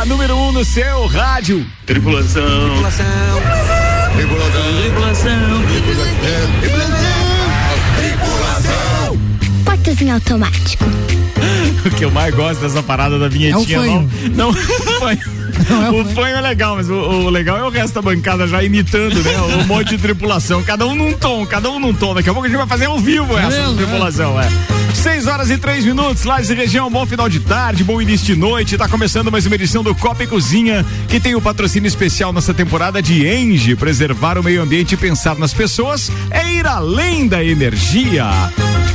a número 1 um no seu rádio. Tripulação. Tripulação. Tripulação. Tripulação. Tripulação. Portas em automático. O que eu mais gosto dessa parada da vinhetinha. É não, não, foi. É o fanho é legal, mas o, o, legal é o resto da bancada já imitando, né? Um monte de tripulação, cada um num tom, cada um num tom. Daqui a pouco a gente vai fazer ao vivo essa mesmo, tripulação, é. Seis horas e três minutos, lá e região, bom final de tarde, bom início de noite. Tá começando mais uma edição do Copa e Cozinha, que tem o patrocínio especial nessa temporada de Enge. Preservar o meio ambiente e pensar nas pessoas é ir além da energia.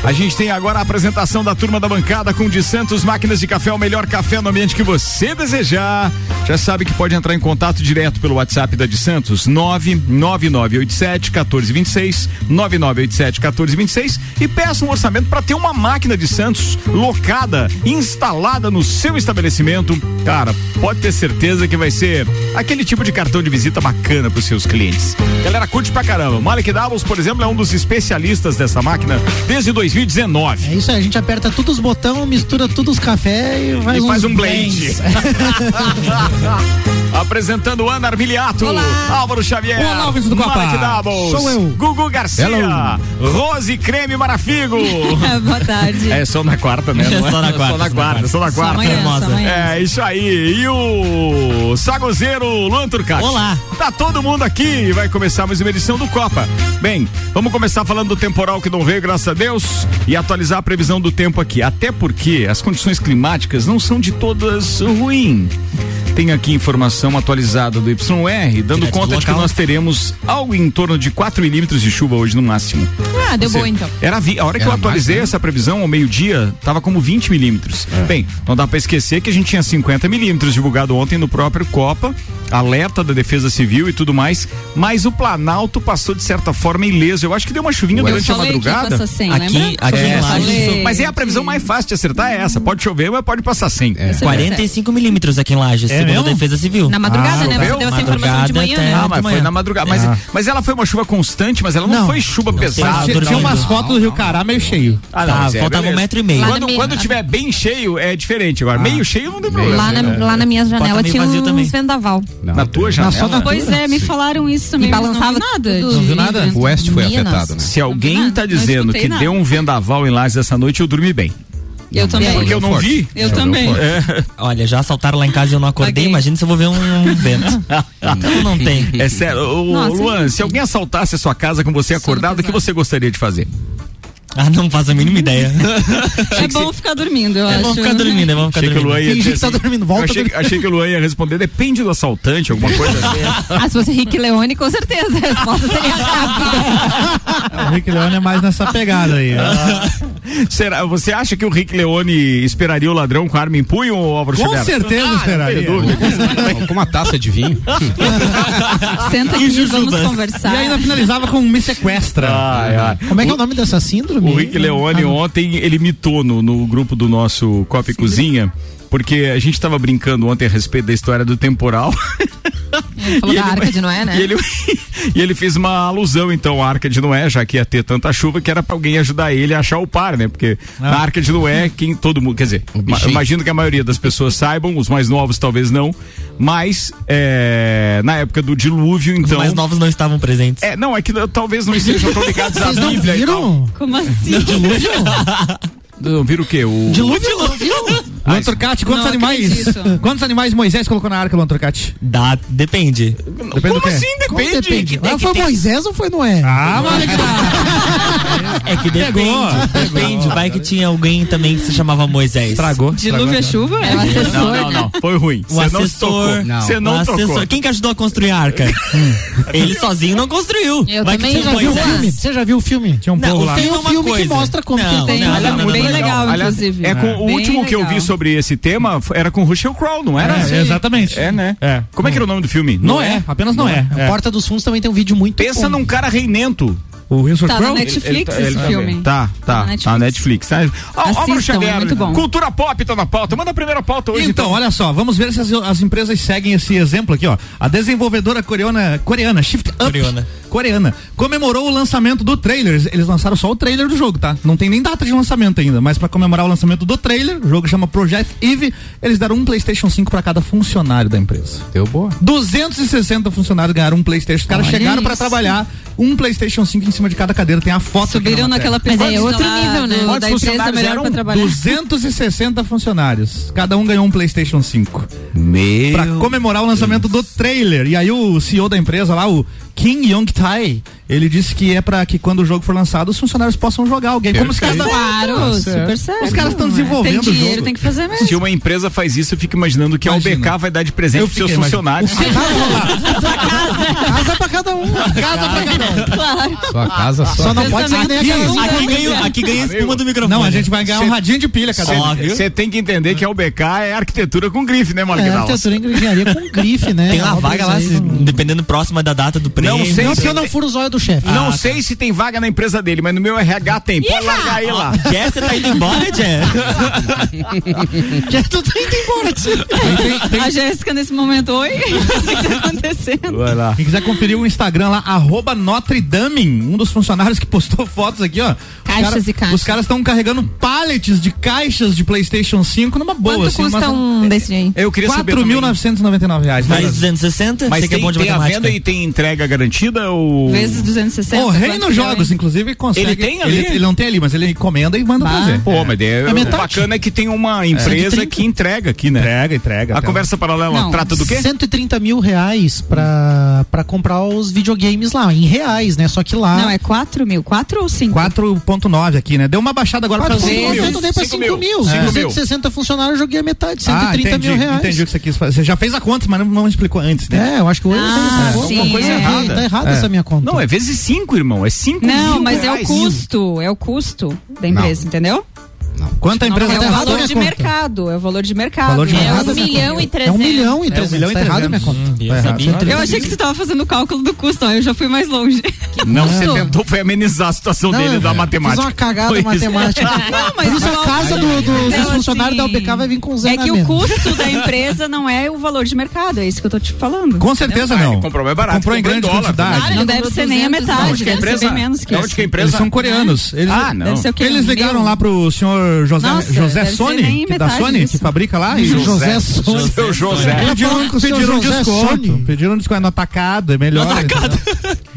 A gente tem agora a apresentação da turma da bancada com de Santos Máquinas de Café, o melhor café no ambiente que você desejar. Já sabe que pode entrar em contato direto pelo WhatsApp da de Santos, 99987 1426, 9987 1426 e peça um orçamento para ter uma máquina de Santos locada, instalada no seu estabelecimento. Cara, pode ter certeza que vai ser aquele tipo de cartão de visita bacana para os seus clientes. Galera, curte pra caramba. Malik Davos, por exemplo, é um dos especialistas dessa máquina desde 2019. É isso aí, a gente aperta todos os botões, mistura todos os cafés e faz, e faz um blend. Apresentando Ana Armiliato, Álvaro Xavier, Olá, ouvintes do Copa. Davos, Sou eu. Gugu Garcia, Hello. Rose Creme Marafigo. Boa tarde. É só na quarta, né? Não é? Só na quarta, Só na só na quarta, só na Só quarta. amanhã, só amanhã. É, isso aí. E o Sagozeiro Luan Turcati. Olá. Tá todo mundo aqui e vai começar mais uma edição do Copa. Bem, vamos começar falando do temporal que não veio, graças a Deus, e atualizar a previsão do tempo aqui. Até porque as condições climáticas não são de todas ruins. Tem aqui informação atualizada do YR, dando Direto conta do de que nós teremos algo em torno de 4 milímetros de chuva hoje no máximo. Ah, deu boa então. Era vi- a hora que Era eu atualizei essa previsão ao meio-dia, tava como 20 milímetros. Bem, não dá para esquecer que a gente tinha 50 milímetros divulgado ontem no próprio Copa, alerta da Defesa Civil e tudo mais, mas o Planalto passou de certa forma ileso. Eu acho que deu uma chuvinha Eu durante a madrugada. passar 100, Aqui- aqui É, Falei Mas é a previsão mais fácil de acertar é essa. Pode chover, mas pode passar 100. Você 45 milímetros aqui em Lages, É segundo mesmo? Defesa Civil. Na madrugada, Ah, né? Você deu essa informação de manhã, né? Ah, mas foi na madrugada. Mas, Ah. mas ela foi uma chuva constante, mas ela não, Não. foi chuva Não sei, pesada. mas Tinha, tinha umas fotos do Rio Cará meio cheio. Ah, Tá, mas é, faltava um metro e meio. Quando, minha- quando tiver bem cheio, é diferente. Agora, meio cheio não tem problema. Lá na, lá na minha janela tinha uns também. vendaval. Na tua Na janela? Pois é, me falaram isso também. E não balançava nada. Não viu nada? O oeste foi afetado, né? Se alguém tá não dizendo que deu um vendaval em Lages essa noite, eu dormi bem. Eu também. Porque eu não vi. Eu também. Olha, já assaltaram lá em casa e eu não acordei. Paguei. Imagina se eu vou ver um vento. então não tem. É sério. Ô, Nossa, Luan, se alguém assaltasse a sua casa com você acordado, o que você gostaria de fazer? Ah, não faço a mínima ideia. É bom ficar dormindo, eu É acho. bom ficar dormindo, é bom ficar Achei que o dormindo. Finge que tá assim- dormindo, volta achei, dormindo. achei que o Luan ia responder, depende do assaltante, alguma coisa assim. Ah, se fosse Rick Leone, com certeza. A resposta seria rápida. O Rick Leone é mais nessa pegada aí. Será, você acha que o Rick Leone esperaria o ladrão com arma em punho ou Álvaro Com certeza Ah, esperaria. Com uma taça de vinho. Senta aqui, E vamos conversar. E ainda finalizava com me sequestra. Ai, ai. Como é que é o nome dessa síndrome? O Rick Leone Ah, ontem, ele mitou no, no grupo do nosso Copa e Cozinha, porque a gente tava brincando ontem a respeito da história do temporal. Ele falou E da ele- Arca de Noé, né? E ele, e ele fez uma alusão, então, à Arca de Noé, já que ia ter tanta chuva, que era pra alguém ajudar ele a achar o par, né? Porque Ah. na Arca de Noé, quem todo mundo, quer dizer, ma- imagino que a maioria das pessoas saibam, os mais novos talvez não, mas é, na época do dilúvio, Os então. mais novos não estavam presentes. É, não, é que talvez não estejam tão ligados à Bíblia. viram? Como assim? Dilúvio? Não viram o quê? O... Dilúvio? Luan Turcati, quantos Não animais? acredito. Quantos animais Moisés colocou na arca, Luan Turcati? Dá, depende. Depende Como do quê? assim? Como Depende. depende? É Ah, que foi tem- Moisés ou foi Noé? Ah, mano. É que depende. Pegou, Depende. Vai que tinha alguém também que se chamava Moisés. Estragou. Dilúvio é chuva? É o assessor. Não, não, não. Foi ruim. O Você não assessor. Não. Você não o assessor. tocou. Quem que ajudou a construir a arca? Ele sozinho não construiu. Eu Vai também que Você tinha já viu o filme? Você já viu o filme? Tinha um Não, povo lá. filme Tem é um filme que mostra como Não, que tem. não, não, bem legal, inclusive. É com, o último que eu vi legal. Sobre esse tema era com o Russell Crowe, não era? É, exatamente. É, né? É. Como é que era o nome do filme? Não é, apenas não é. É. Porta dos Fundos também tem um vídeo muito Pensa bom. num cara reinento. O Winsor Tá na Crowe? Netflix Ele- ele esse tá filme. Tá, tá, Tá na tá na Netflix. Tá. Álvaro é Xavier, muito bom. Cultura pop tá na pauta. Manda a primeira pauta hoje, Então, então. olha só, vamos ver se as, as empresas seguem esse exemplo aqui, ó. A desenvolvedora coreana, coreana Shift Up, Coreana. coreana, comemorou o lançamento do trailer. Eles lançaram só o trailer do jogo, tá? Não tem nem data de lançamento ainda, mas pra comemorar o lançamento do trailer, o jogo chama Project Eve, eles deram um PlayStation 5 pra cada funcionário da empresa. Deu boa. 260 funcionários ganharam um PlayStation. Os caras chegaram pra isso. trabalhar um PlayStation 5 em cima de cada cadeira. Tem a foto aqui Subiram naquela Mas pesquisa é outro nível, né? Quantos da empresa funcionários melhor eram? pra trabalhar. 260 funcionários. Cada um ganhou um PlayStation 5. Meu. Pra comemorar o lançamento do trailer. E aí o CEO da empresa lá, o Kim Young Tai, ele disse que é pra que quando o jogo for lançado, os funcionários possam jogar o game. Como os caras Claro, super certo. Os caras estão Tem desenvolvendo o dinheiro, jogo. tem que fazer mesmo. Se uma empresa faz isso, eu fico imaginando que Imagina. a UBK vai dar de presente Eu pros seus funcionários. Casa pra cada um. Casa pra cada um. Claro. Sua casa só. Só não pode ser que nem Aqui, ganha, aqui ganha espuma do microfone. Não, a gente vai ganhar um radinho de pilha, cada um. Você tem que entender que a UBK é arquitetura com grife, né, É, Marquinhos? arquitetura e engenharia com grife, né? Tem uma vaga lá, dependendo próxima da data do prêmio. Não sei porque eu não furo os olhos do chefe. Não sei se tem vaga na empresa dele, mas no meu RH tem. Pode largar aí lá. Jé, você tá indo embora, Jé? Já tô indo embora, tio. A Jéssica nesse momento, oi? O que tá acontecendo? Vai lá. Quem quiser conferir o Instagram lá, arroba Notre Dame, um dos funcionários que postou fotos aqui, ó. Caixas cara- e caixas. Os caras estão carregando pallets de caixas de PlayStation 5 numa boa, Quanto assim. custa mas- um desse aí? Eu queria saber. também. 4.999 reais. Mais Mas 260? Mas você que é bom de tem a venda e tem entrega garantida ou. Vezes 260. o Reino que Jogos, inclusive, consegue. Ele tem ali? Ele, ele não tem ali, mas ele encomenda e manda Bah. trazer. Pô, mas é, o metade. bacana é que tem uma empresa 130. que entrega aqui, né? Entrega, entrega. A conversa paralela Não. trata do quê? 130 mil reais pra, pra comprar os videogames lá, em reais, né? Só que lá. Não, é 4 mil. 4 ou 5? 4.9 aqui, né? Deu uma baixada agora pra 4 vezes. mil, eu dei pra 5 Cinco mil. mil. Cinco mil. 160 funcionários, eu joguei a metade, 130 ah, entendi, mil reais. Entendi o que você quis fazer. Você já fez a conta, mas não, não explicou antes, né? É, eu acho que hoje Ah, alguma coisa é. errada. Tá errada É. essa minha conta. Não, é vezes cinco, irmão. É cinco Não, mas é o custo. É o custo da empresa, entendeu? Quanto a empresa é tá o errado a valor de conta. mercado. É o valor de mercado. Valor de é mercado um é minha milhão e É um 300. milhão e É um 300. milhão e tá errada a minha 300. conta. Hum, Tá errado. Eu achei que você tava fazendo o cálculo do custo, ó, eu já fui mais longe. Não, você Não. tentou foi amenizar a situação Não, dele é, da Fiz matemática. uma cagada matemática. Não, mas Por isso a casa do, do, Então, dos funcionários assim, da UBK vai vir com zero É que o custo da empresa não é o valor de mercado, é isso que eu tô te falando. Com certeza Ah, não. comprou mais barato, Comprou em grande quantidade. Não deve ser nem a 200, metade, que deve empresa, ser bem menos que isso. que Eles são coreanos. Eles, Ah, não. O eles Um ligaram lá pro senhor José, Nossa, José Sony, da Sony, disso. que fabrica lá. E José Sony. Seu José. Pediram, com seu pediram um José desconto. Sony. Pediram um desconto no atacado, é melhor. atacado.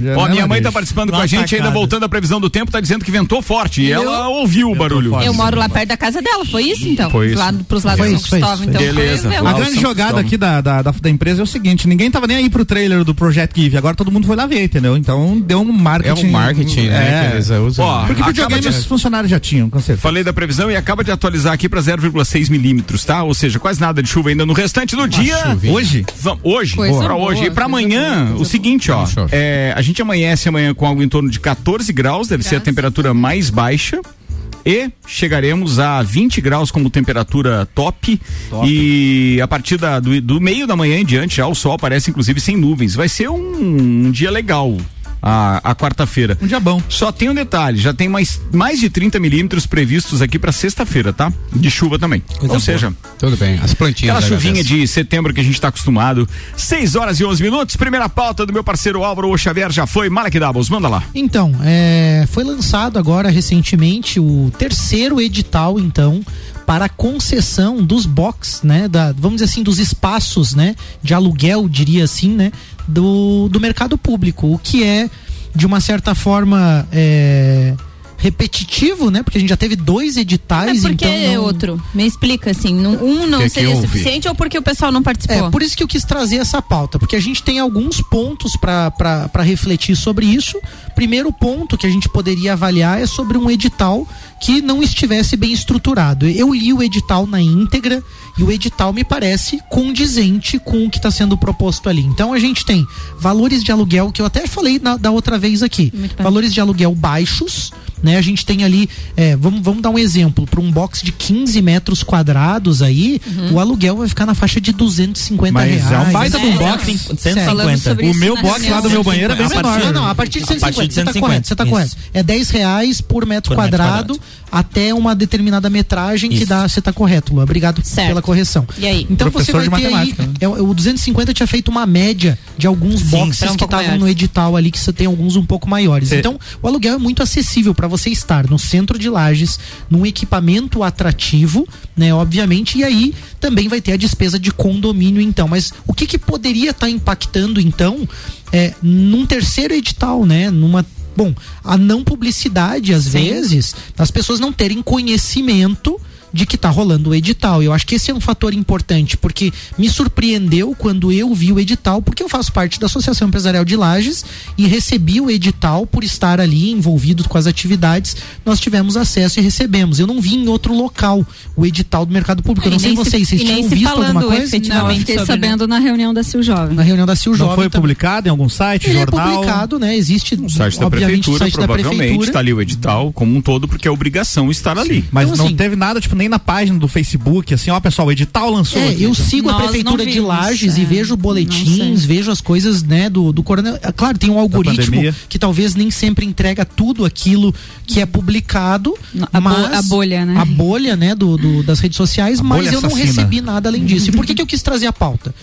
Já Ó, é minha mãe tá participando com No a gente, ainda voltando à previsão do tempo, tá dizendo que ventou forte. E ela ouviu o barulho. forte. Eu moro lá perto da casa dela, foi isso então? Foi isso. Lá pros lados Foi isso, foi então. Beleza. A grande jogada Cristóvão. aqui da, da, empresa é o seguinte: ninguém tava nem aí pro trailer do Project Eve, agora todo mundo foi lá ver, entendeu? Então deu um marketing. É um marketing, né? É. Porque Acaba videogame de- os funcionários já tinham, com certeza. Falei da previsão e acaba de atualizar aqui pra 0,6 milímetros, tá? Ou seja, quase nada de chuva ainda no restante do dia. chuvinha. Hoje? Hoje, boa, hoje. E pra coisa amanhã, boa, o seguinte, ó. É, a gente amanhece amanhã com algo em torno de 14 graus, deve ser a temperatura mais baixa. E chegaremos a 20 graus como temperatura top. E a partir da- do, do meio da manhã em diante, já o sol aparece inclusive sem nuvens. Vai ser um, um dia legal a, a quarta-feira. Um dia bom. Só tem um detalhe, já tem mais, mais de 30 milímetros previstos aqui pra sexta-feira, tá? De chuva também. Ou seja, Tudo bem. As plantinhas. Aquela chuvinha de setembro que a gente tá acostumado. 6 horas e 11 minutos. Primeira pauta do meu parceiro Álvaro Xavier já foi. Malek Doubles, manda lá. Então, é, foi lançado agora recentemente o terceiro edital, então, para a concessão dos box, né? Da, vamos dizer assim, dos espaços, né? De aluguel, diria assim, né? Do, do mercado público. O que é, de uma certa forma, é, repetitivo, né? Porque a gente já teve dois editais, Mas por que então. não- outro? Me explica assim. não- um não Que que seria houve? suficiente ou porque o pessoal não participou? É, por isso que eu quis trazer essa pauta, porque a gente tem alguns pontos para refletir sobre isso. Primeiro ponto que a gente poderia avaliar é sobre um edital que não estivesse bem estruturado. Eu li o edital na íntegra e o edital me parece condizente com o que está sendo proposto ali. Então a gente tem valores de aluguel que eu até falei na- da outra vez aqui, valores de aluguel baixos né? A gente tem ali, é, vamos, vamos dar um exemplo, para um box de 15 metros quadrados aí, o aluguel vai ficar na faixa de 250 Mas reais. é um baita de um box. Sério. Falamos sobre O isso meu na box lá do meu banheiro é bem A partir- menor. Não, não, a partir de A partir 150, de você tá 150, correto, você tá isso. correto. É 10 reais por metro, Por metro quadrado, até uma determinada metragem que dá, você tá correto, Lu. Obrigado Certo. pela correção. E aí? Então você Professor vai de ter aí, matemática, né? é, o 250 tinha feito uma média de alguns Sim, boxes um que pouco estavam no edital ali, que você tem alguns um pouco maiores. Então, o aluguel é muito acessível para você estar no centro de Lages, num equipamento atrativo, né, obviamente, e aí também vai ter a despesa de condomínio então. Mas o que que poderia estar impactando então é num terceiro edital, né, numa Bom, a não publicidade, às vezes, as pessoas não terem conhecimento de que tá rolando o edital. Eu acho que esse é um fator importante, porque me surpreendeu quando eu vi o edital, porque eu faço parte da Associação Empresarial de Lages e recebi o edital por estar ali envolvido com as atividades. Nós tivemos acesso e recebemos. Eu não vi em outro local o edital do mercado público. Eu não sei nem se- vocês, vocês nem tinham se visto falando alguma coisa? efetivamente. Não, eu fiquei sobre, né? sabendo na reunião da Sil Jovem. Na reunião da Sil Não Jovem foi também. publicado em algum site, Ele é jornal? publicado, né? Existe, No site da obviamente, prefeitura, o site da provavelmente, prefeitura. está ali o edital como um todo, porque é obrigação estar ali. Mas Então, não assim- teve nada, tipo, nem na página do Facebook, assim, ó, pessoal, o edital lançou. É, aqui. eu sigo a Nós prefeitura não de vimos, Lages e é. vejo Não boletins, vejo as coisas, né, do, do coronel. É, Claro, tem um algoritmo que talvez nem sempre entrega tudo aquilo que é publicado. A bo- mas a bolha, né? A bolha, né, do, do- das redes sociais, A mas eu não assassina. recebi nada além disso. E por que, que eu quis trazer a pauta?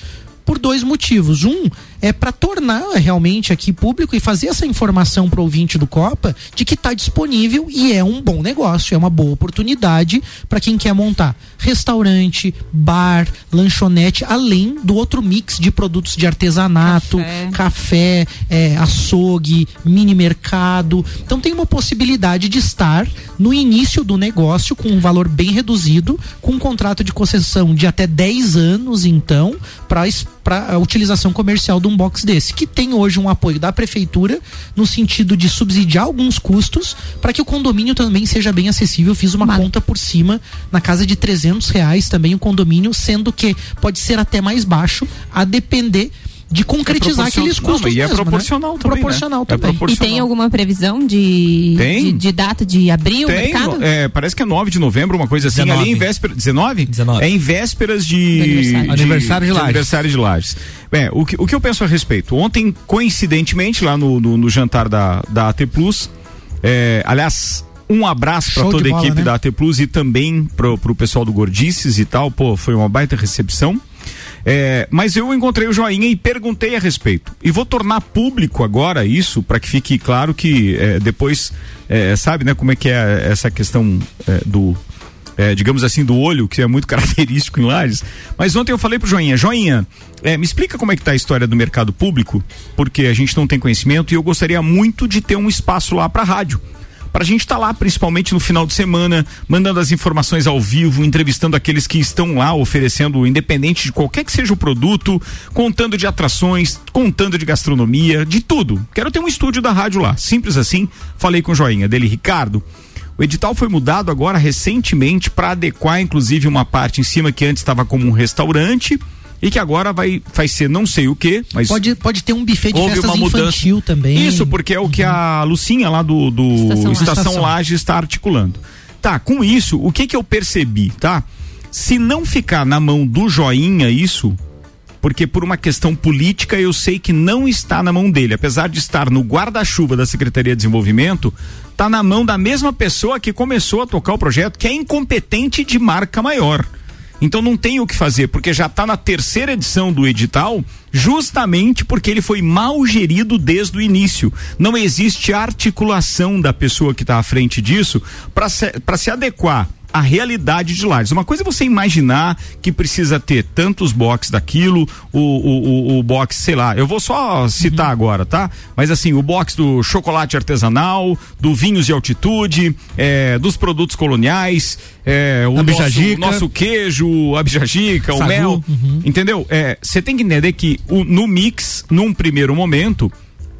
Por dois motivos. Um é para tornar realmente aqui público e fazer essa informação para o ouvinte do Copa de que está disponível e é um bom negócio, é uma boa oportunidade para quem quer montar restaurante, bar, lanchonete, além do outro mix de produtos de artesanato, Café. café, é, açougue, mini mercado. Então tem uma possibilidade de estar no início do negócio com um valor bem reduzido, com um contrato de concessão de até 10 anos, então, para a utilização comercial de um box desse, que tem hoje um apoio da prefeitura no sentido de subsidiar alguns custos para que o condomínio também seja bem acessível. Eu fiz uma conta por cima, na casa de 300 reais também o condomínio, sendo que pode ser até mais baixo, a depender de concretizar proporcion- aqueles Não, custos e é mesmo, né? proporcional também, né? Proporcional É também. E proporcional. tem alguma previsão de, Tem. de, de data de abrir o Tem, mercado? é, parece que é 9 de novembro, uma coisa assim, 19. ali em véspera, 19? 19. É em vésperas de aniversário. Aniversário de Lages. aniversário de Lages. É, o que, o que eu penso a respeito? Ontem, coincidentemente, lá no, no, no jantar da, da AT Plus, é, aliás, um abraço para de toda a bola, equipe né? da AT Plus e também pro, pro pessoal do Gordices e tal, pô, foi uma baita recepção. É, mas eu encontrei o joinha e perguntei a respeito. E vou tornar público agora isso, para que fique claro que é, depois, é, sabe, né, como é que é essa questão é, do. é, digamos assim, do olho, que é muito característico em Lages. Mas ontem eu falei pro Joinha, Joinha, é, me explica como é que tá a história do mercado público, porque a gente não tem conhecimento e eu gostaria muito de ter um espaço lá para rádio para a gente estar lá, principalmente no final de semana, mandando as informações ao vivo, entrevistando aqueles que estão lá oferecendo, independente de qualquer que seja o produto, contando de atrações, contando de gastronomia, de tudo. Quero ter um estúdio da rádio lá, simples assim. Falei com o joinha dele, Ricardo. O edital foi mudado agora recentemente para adequar, inclusive, uma parte em cima que antes estava como um restaurante e que agora vai, vai ser não sei o que, mas Pode, pode ter um buffet de houve festas uma mudança. infantil também. Isso, porque é o que a Lucinha lá do, do Estação Estação, Laje. Laje está articulando. Tá, com isso, o que que eu percebi, tá? Se não ficar na mão do joinha isso, porque por uma questão política eu sei que não está na mão dele, apesar de estar no guarda-chuva da Secretaria de Desenvolvimento, tá na mão da mesma pessoa que começou a tocar o projeto, que é incompetente de marca maior. Então não tem o que fazer, porque já está na terceira edição do edital, justamente porque ele foi mal gerido desde o início. Não existe articulação da pessoa que está à frente disso para se, se adequar à realidade de Lages. Uma coisa é você imaginar que precisa ter tantos boxes daquilo, o, o, o, o box, sei lá, eu vou só citar agora, tá? Mas assim, o box do chocolate artesanal, do vinhos de altitude, é, dos produtos coloniais, é, o nosso, nosso queijo, a bijajica, o mel, entendeu? É, Você tem que entender que o, no mix, num primeiro momento,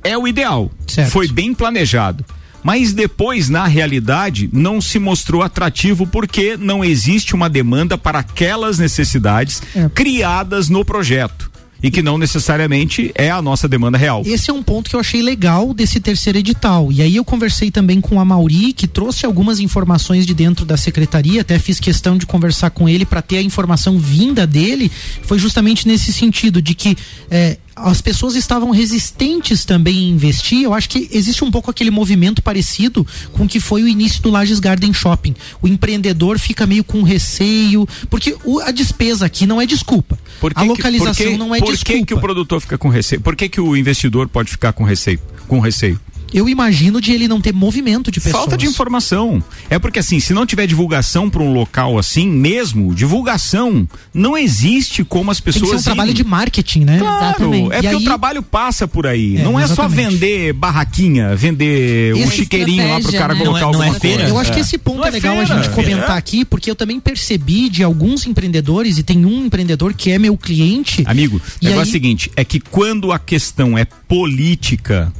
é o ideal. Certo. Foi bem planejado. Mas depois, na realidade, não se mostrou atrativo porque não existe uma demanda para aquelas necessidades É. criadas no projeto. e que não necessariamente é a nossa demanda real. Esse é um ponto que eu achei legal desse terceiro edital. E aí eu conversei também com a Mauri, que trouxe algumas informações de dentro da secretaria, até fiz questão de conversar com ele para ter a informação vinda dele. Foi justamente nesse sentido de que é, as pessoas estavam resistentes também em investir. Eu acho que existe um pouco aquele movimento parecido com o que foi o início do Lages Garden Shopping. O empreendedor fica meio com receio, porque o- a despesa aqui não é desculpa. Por que a que- localização por que- não é por desculpa. que, que o produtor fica com receio? Por que, que o investidor pode ficar com receio? Com receio? Eu imagino de ele não ter movimento de pessoas. Falta de informação. É porque assim, se não tiver divulgação para um local assim, mesmo, divulgação, não existe como as Tem que pessoas. ser um trabalho irem. de marketing, né? Claro, Exatamente. é E porque aí- o trabalho passa por aí. É, não é só exatamente. vender barraquinha, vender um Esse- chiqueirinho lá pro cara né? colocar Não é- não é alguma feira? coisa. Eu acho que esse ponto Não é é legal a feira, gente comentar é. aqui, porque eu também percebi de alguns empreendedores, e tem um empreendedor que é meu cliente. Amigo, o E negócio é aí- o seguinte, é que quando a questão é política,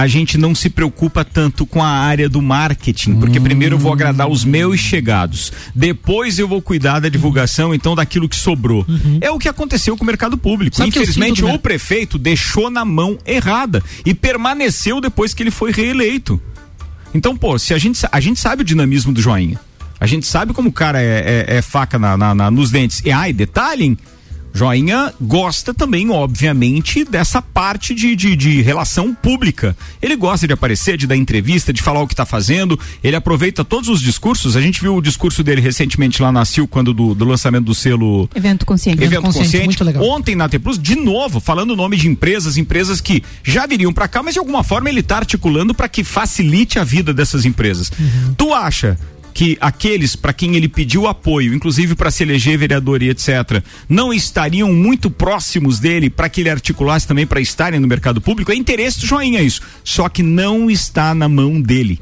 a gente não se preocupa tanto com a área do marketing, porque Hum. primeiro eu vou agradar os meus chegados, depois eu vou cuidar da divulgação, então daquilo que sobrou. É o que aconteceu com o mercado público. Uhum. Sabe Infelizmente, o prefeito deixou na mão errada e permaneceu depois que ele foi reeleito. Então, pô, se a gente, a gente sabe o dinamismo do joinha. A gente sabe como o cara é, é- é faca na- na- na- nos dentes. E ai, detalhem, Joinha gosta também, obviamente, dessa parte de, de, de relação pública. Ele gosta de aparecer, de dar entrevista, de falar o que está fazendo. Ele aproveita todos os discursos. A gente viu o discurso dele recentemente lá na CIL, quando do, do lançamento do selo Evento consciente. Evento Consciente, Consciente. muito legal. Ontem na T Plus, de novo, falando o nome de empresas, empresas que já viriam para cá, mas de alguma forma ele está articulando para que facilite a vida dessas empresas. Uhum. Tu acha que aqueles para quem ele pediu apoio, inclusive para se eleger vereador e etc, não estariam muito próximos dele para que ele articulasse também para estarem no mercado público? É interesse do joinha isso. Só que não está na mão dele.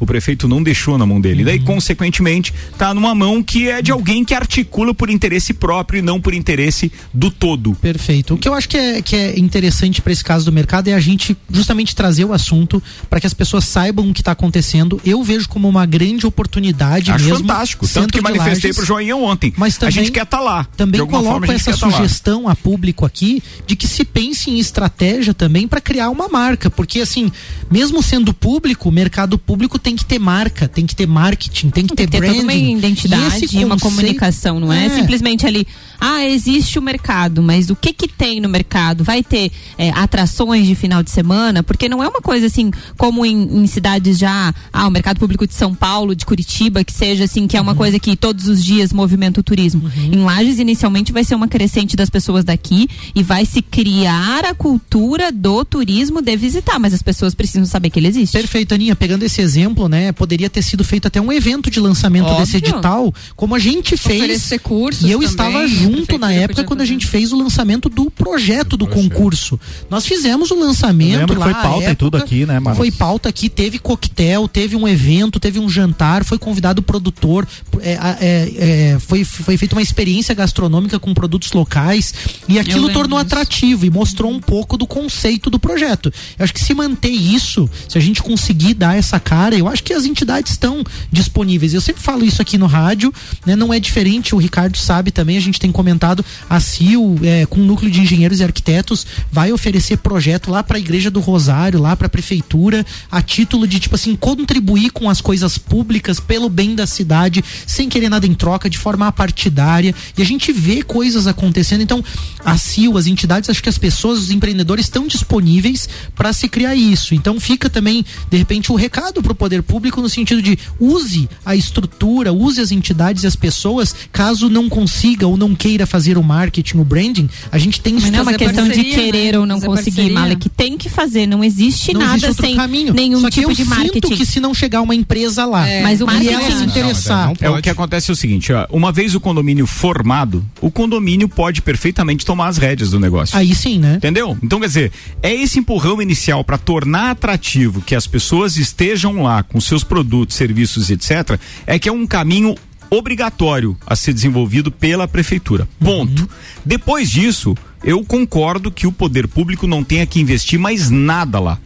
O prefeito não deixou na mão dele. Uhum. Daí, consequentemente, tá numa mão que é de alguém que articula por interesse próprio e não por interesse do todo. Perfeito. O que eu acho que é, que é interessante para esse caso do mercado é a gente justamente trazer o assunto para que as pessoas saibam o que está acontecendo. Eu vejo como uma grande oportunidade Acho mesmo. fantástico. Tanto que manifestei Lages. pro Joinha ontem. Mas a também- gente quer estar lá. Também coloco forma, a essa tá sugestão a público aqui de que se pense em estratégia também para criar uma marca, porque assim, mesmo sendo público, o mercado público tem que ter marca, tem que ter marketing, tem que ter Tem que ter toda uma branding. identidade E uma comunicação, não é? simplesmente ali, ah, existe o mercado, mas o que que tem no mercado? Vai ter é, atrações de final de semana? Porque não é uma coisa assim como em, em cidades já, ah, o mercado público de São Paulo, de Curitiba, que seja assim, que é Uhum. uma coisa que todos os dias movimenta o turismo. Em Lages, inicialmente, vai ser uma crescente das pessoas daqui e vai se criar a cultura do turismo de visitar, mas as pessoas precisam saber que ele existe. Perfeito, Aninha. Pegando esse exemplo, né? Poderia ter sido feito até um evento de lançamento Óbvio. desse edital, como a gente fez. Oferecer cursos E eu também, estava a junto na época quando a gente fez o lançamento do projeto do concurso. Nós fizemos o lançamento lá. foi pauta e tudo época. aqui, né, Marcos? Foi pauta aqui, teve coquetel, teve um evento, teve um jantar, foi convidado o produtor, é, é, é, foi, foi feita uma experiência gastronômica com produtos locais e aquilo tornou disso. atrativo e mostrou um pouco do conceito do projeto. Eu acho que se manter isso, se a gente conseguir dar essa cara, eu acho que as entidades estão disponíveis. Eu sempre falo isso aqui no rádio, né? Não é diferente, o Ricardo sabe também, a gente tem comentado, a CIL, é, com o núcleo de engenheiros e arquitetos, vai oferecer projeto lá para a Igreja do Rosário, lá para a prefeitura, a título de, tipo assim, contribuir com as coisas públicas pelo bem da cidade, sem querer nada em troca, de forma apartidária. E a gente vê coisas acontecendo. Então, a CIL, as entidades, acho que as pessoas, os empreendedores estão disponíveis para se criar isso. Então, fica também, de repente, o recado para o poder público no sentido de use a estrutura, use as entidades e as pessoas, caso não consiga ou não queira fazer o marketing, o branding, a gente tem Mas não é uma questão de querer né? ou não Fazer conseguir, parceria. Malek. Tem que fazer, não existe não nada existe outro sem caminho. nenhum Só que tipo eu de sinto marketing. que se não chegar uma empresa lá, É, Mas o e marketing- ela se Não, interessar, não, É o que acontece é o seguinte, ó, uma vez o condomínio formado, o condomínio pode perfeitamente tomar as rédeas do negócio. aí sim, né? Entendeu? Então, quer dizer, é esse empurrão inicial para tornar atrativo que as pessoas estejam lá com seus produtos, serviços, etc., é que é um caminho obrigatório a ser desenvolvido pela prefeitura. Ponto. Depois disso, eu concordo que o poder público não tenha que investir mais nada lá.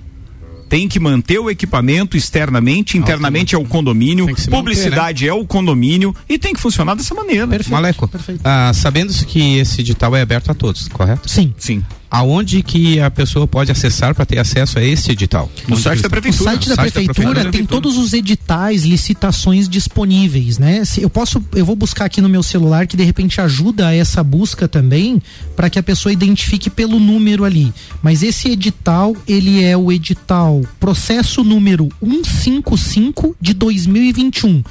tem que manter o equipamento externamente, internamente é o condomínio, se manter, publicidade é o condomínio e tem que funcionar dessa maneira. Maleco, ah, sabendo-se que esse edital é aberto a todos, correto? Sim. Sim. Aonde que a pessoa pode acessar para ter acesso a esse edital? No site da está? O prefeitura. site da site da prefeitura prefeitura. tem todos os editais, licitações disponíveis, né? Se eu posso, eu vou buscar aqui no meu celular que de repente ajuda a essa busca também para que a pessoa identifique pelo número ali. Mas esse edital, ele é o edital processo número 155 de 2021.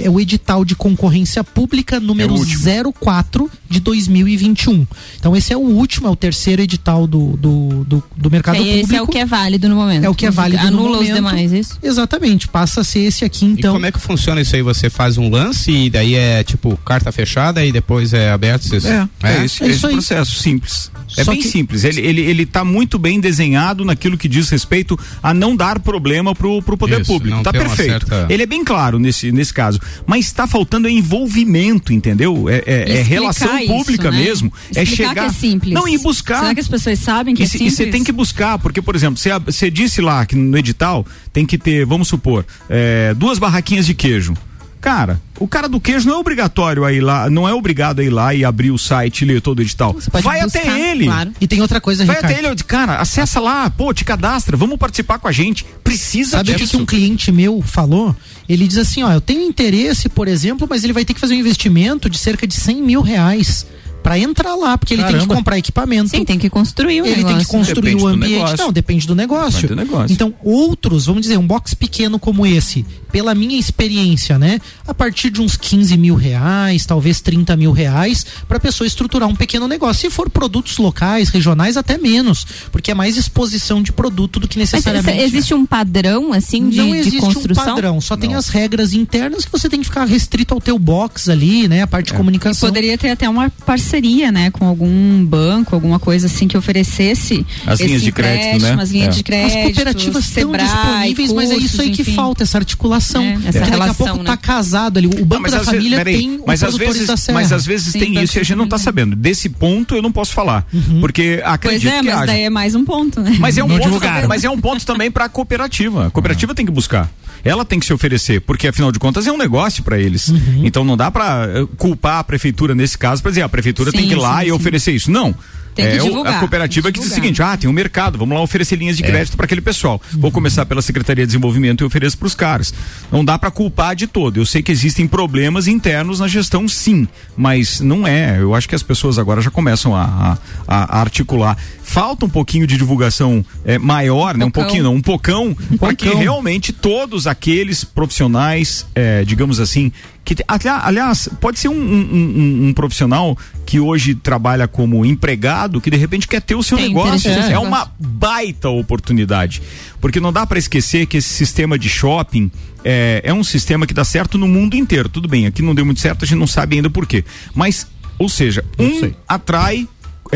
É o edital de concorrência pública número último. 04 de 2021. Então esse é o último, é o terceiro edital do, do, do, do mercado Que público. esse é o que é válido no momento. É o que é válido no Anula os momento. demais, isso? Exatamente, passa a ser esse aqui E então. como é que funciona isso aí? Você faz um lance e daí é tipo carta fechada e depois é aberto? Vocês... É, é, esse, É esse isso aí. processo simples. É Só bem que- simples. Ele, ele, ele tá muito bem desenhado naquilo que diz respeito a não dar problema pro, pro poder Isso, público. Tá perfeito. certa- Ele é bem claro nesse, nesse caso. Mas está faltando é envolvimento, entendeu? É, é- é relação isso, pública né? mesmo. é Explicar chegar. que é simples. Não, e buscar. As pessoas sabem que E é se- e simples? você tem que buscar, porque, por exemplo, você, disse lá que no edital tem que ter, vamos supor, é, duas barraquinhas de queijo. Cara, o cara do queijo não é obrigatório a ir lá, não é obrigado a ir lá e abrir o site e ler todo o edital. Você pode Vai buscar, até ele. Claro. E tem outra coisa, Vai Ricardo. até ele, cara, acessa lá, pô, te cadastra, vamos participar com a gente. Precisa Sabe o que, disso. que um cliente meu falou? Ele diz assim, ó, eu tenho interesse, por exemplo, mas ele vai ter que fazer um investimento de cerca de 100 mil reais para entrar lá, porque ele tem que Caramba. comprar equipamento. Sim, tem que construir o ele negócio. tem que construir Depende o ambiente. Não, depende do negócio. Depende do negócio. Então, outros, vamos dizer, um box pequeno como esse, pela minha experiência, né? A partir de uns 15 mil reais, talvez 30 mil reais, para a pessoa estruturar um pequeno negócio. Se for produtos locais, regionais, até menos, porque é mais exposição de produto do que Mas necessariamente. existe um padrão, assim, de, não de existe construção? um padrão, só tem as regras internas que você tem que ficar restrito ao teu box ali, né? A parte É. de comunicação. Poderia ter até uma parceria, né, com algum banco, alguma coisa assim que oferecesse As linhas de crédito, empréstimo, né? As linhas É. de As crédito, cooperativas estão disponíveis, mas é isso aí cursos, que enfim. falta, essa articulação. É, essa Porque daqui a relação, pouco né? tá casado ali. O Não, Banco mas da às vezes- Família peraí, tem mas os às vezes, da Serra. mas às vezes Sim, tem isso e a gente não tá sabendo. Desse ponto eu não posso falar, porque Pois acredito é, que mas haja. daí é mais um ponto, né? Mas é um Não ponto, também, mas é um ponto também para a cooperativa. A cooperativa tem que buscar. Ela tem que se oferecer, porque afinal de contas é um negócio para eles. Uhum. Então não dá para culpar a prefeitura nesse caso para dizer a prefeitura tem Sim, que ir lá sim, e sim. oferecer isso. Não. Tem que é divulgar, a cooperativa que que diz o seguinte: ah, tem um mercado, vamos lá oferecer linhas de crédito para aquele pessoal. Vou começar pela Secretaria de Desenvolvimento e ofereço para os caras. Não dá para culpar de todo. Eu sei que existem problemas internos na gestão, sim, mas não é. Eu acho que as pessoas agora já começam a, a- a articular. Falta um pouquinho de divulgação é, maior, né? Um pouquinho, não, um pocão, para que realmente todos aqueles profissionais, é, digamos assim, que aliás pode ser um, um- um- um profissional que hoje trabalha como empregado que de repente quer ter o seu Tem negócio. é, seu uma baita oportunidade. Porque não dá para esquecer que esse sistema de shopping é, é um sistema que dá certo no mundo inteiro. Tudo bem aqui não deu muito certo a gente não sabe ainda por quê. Mas ou seja um atrai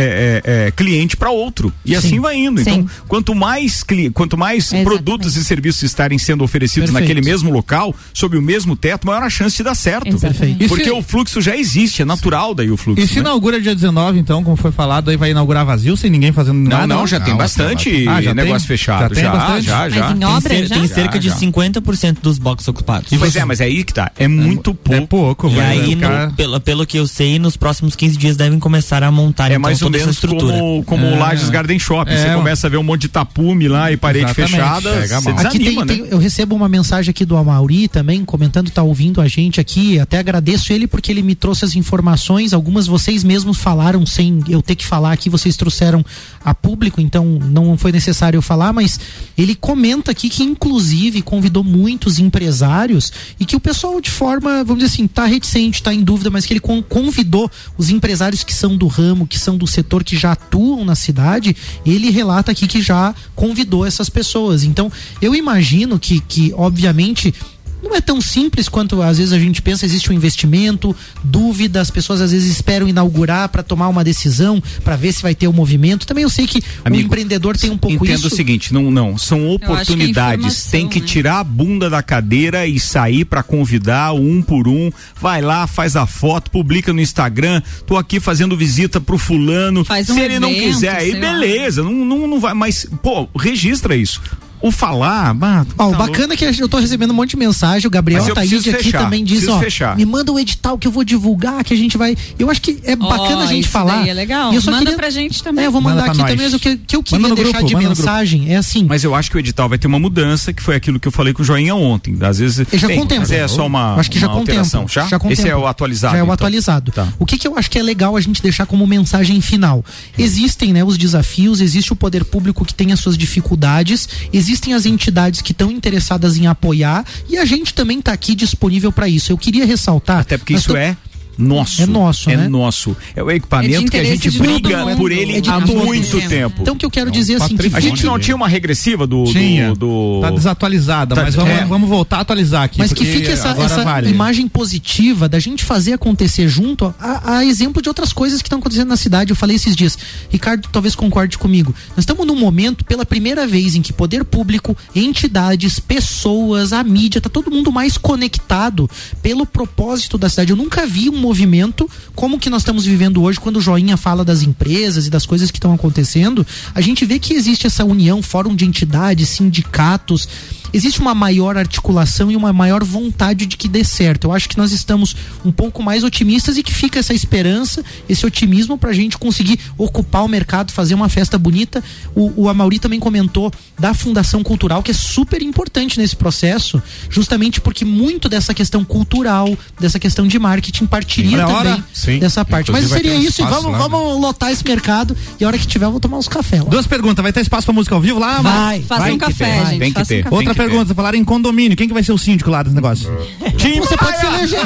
é, é, é, cliente para outro e assim vai indo. Sim. Então, quanto mais cli- quanto mais Exatamente. produtos e serviços estarem sendo oferecidos Perfeito. naquele mesmo local, sob o mesmo teto, maior a chance de dar certo. Exatamente. E Porque se- o fluxo já existe, é natural daí o fluxo. E se né? inaugura dia 19, então, como foi falado, aí vai inaugurar vazio, sem ninguém fazendo Não, nada? não, já tem Não, bastante Ah, já negócio tem? fechado. Já tem Já, bastante? já, Mas já. em Tem, obra já? tem Já, cerca de já. 50% dos boxes ocupados. Pois é, mas é aí que tá. É muito pouco. É pouco, E vai aí, no- pelo, pelo que eu sei, nos próximos 15 dias devem começar a montar É então, mais ou toda essa menos estrutura. como, como o Lages Garden Shopping. É, você começa a ver um monte de tapume lá e parede Exatamente. fechada. Aqui tem, né? tem- eu recebo uma mensagem aqui do Amauri também, comentando, tá ouvindo a gente aqui. Até agradeço ele porque ele me trouxe as informações. Algumas vocês mesmos falaram sem eu ter que falar aqui, vocês trouxeram a público, então não foi necessário eu falar, mas ele comenta aqui que, inclusive, convidou muitos empresários e que o pessoal, de forma, vamos dizer assim, tá reticente, tá em dúvida, mas que ele con- convidou os empresários que são do ramo, que são do setor, que já atuam na cidade. Ele relata aqui que já convidou essas pessoas. Então, eu imagino que, que obviamente, não é tão simples quanto às vezes a gente pensa, existe um investimento, dúvida, as pessoas às vezes esperam inaugurar para tomar uma decisão, para ver se vai ter o movimento. Também eu sei que Amigo, o empreendedor tem um pouco Entendo isso. o seguinte, não, não, são acho que é oportunidades. tem que né? tirar a bunda da cadeira e sair pra convidar um por um. Vai lá, faz a foto, publica no Instagram. Tô aqui fazendo visita pro fulano. Faz um Se ele não evento, quiser, aí beleza, não, não, não vai, mas pô, registra isso. O falar. bah, Ó, o tá bacana é que eu tô recebendo um monte de mensagem, o Gabriel eu Ataíde preciso aqui fechar, também diz, preciso ó, fechar. me manda o edital que eu vou divulgar, que a gente vai. Eu acho que é bacana a gente falar. daí é legal. E eu só Manda queria- pra gente também. É, eu vou Manda mandar aqui nós. também, mas o que, que eu queria no deixar grupo, de mensagem é assim. Mas eu acho que o edital vai ter uma mudança, que foi aquilo que eu falei com o Joinha ontem. Às vezes. Ele já Bem, contempla. mas é só uma. Eu acho que já uma alteração. contempla. Já? contempla. Esse é o atualizado. Já é o então. atualizado. Tá. O que, que eu acho que é legal a gente deixar como mensagem final? Existem né, os desafios, existe o poder público que tem as suas dificuldades, existem as entidades que estão interessadas em apoiar e a gente também está aqui disponível para isso. Eu queria ressaltar. Até porque isso tam- é nosso. É nosso, É né? nosso. É o equipamento É que a gente briga mundo. por ele É há muito tempo. Então o que eu quero dizer assim, que a gente não tinha uma regressiva do. do- Tinha. do... Tá desatualizada, Tá- mas vamos, é. vamos voltar a atualizar aqui. Mas que fique essa, essa vale. imagem positiva da gente fazer acontecer junto a, a exemplo de outras coisas que estão acontecendo na cidade. Eu falei esses dias. Ricardo talvez concorde comigo. Nós estamos num momento, pela primeira vez, em que poder público, entidades, pessoas, a mídia, tá todo mundo mais conectado pelo propósito da cidade. Eu nunca vi um movimento como que nós estamos vivendo hoje, quando o Joinha fala das empresas e das coisas que estão acontecendo. A gente vê que existe essa união, fórum de entidades, sindicatos existe uma maior articulação e uma maior vontade de que dê certo. Eu acho que nós estamos um pouco mais otimistas e que fica essa esperança, esse otimismo para a gente conseguir ocupar o mercado, fazer uma festa bonita. O, o Amauri também comentou da Fundação Cultural, que é super importante nesse processo, justamente porque muito dessa questão cultural, dessa questão de marketing partiria também hora. Sim. dessa parte. Inclusive Mas seria um isso, e vamos, lá, vamos lotar esse mercado e a hora que tiver eu vou tomar uns cafés lá. Duas perguntas, vai ter espaço pra música ao vivo lá? Vai. Vai um que café, ter, gente. tem que um ter. Outra. Pergunta, falaram em condomínio, quem que vai ser o síndico lá desse negócio? Tim Você pode se eleger.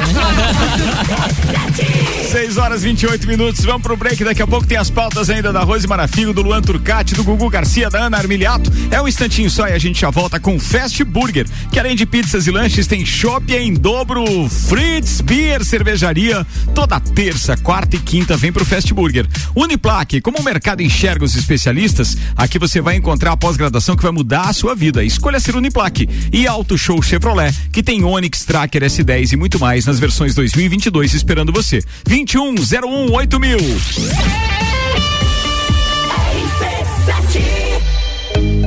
6 horas 28 minutos, vamos pro break. Daqui a pouco tem as pautas ainda da Rose Marafigo, do Luan Turcati, do Gugu Garcia, da Ana Armiliato. É um instantinho só e a gente já volta com Fast Burger, que além de pizzas e lanches, tem shopping em dobro, Fritz Beer Cervejaria. Toda terça, quarta e quinta vem pro Fast Burger. Uniplaque, como o mercado enxerga os especialistas, aqui você vai encontrar a pós-graduação que vai mudar a sua vida. Escolha ser Uniplaque. E Auto Show Chevrolet, que tem Onix, Tracker, S10 e muito mais nas versões 2022 esperando você. 21 01 8000.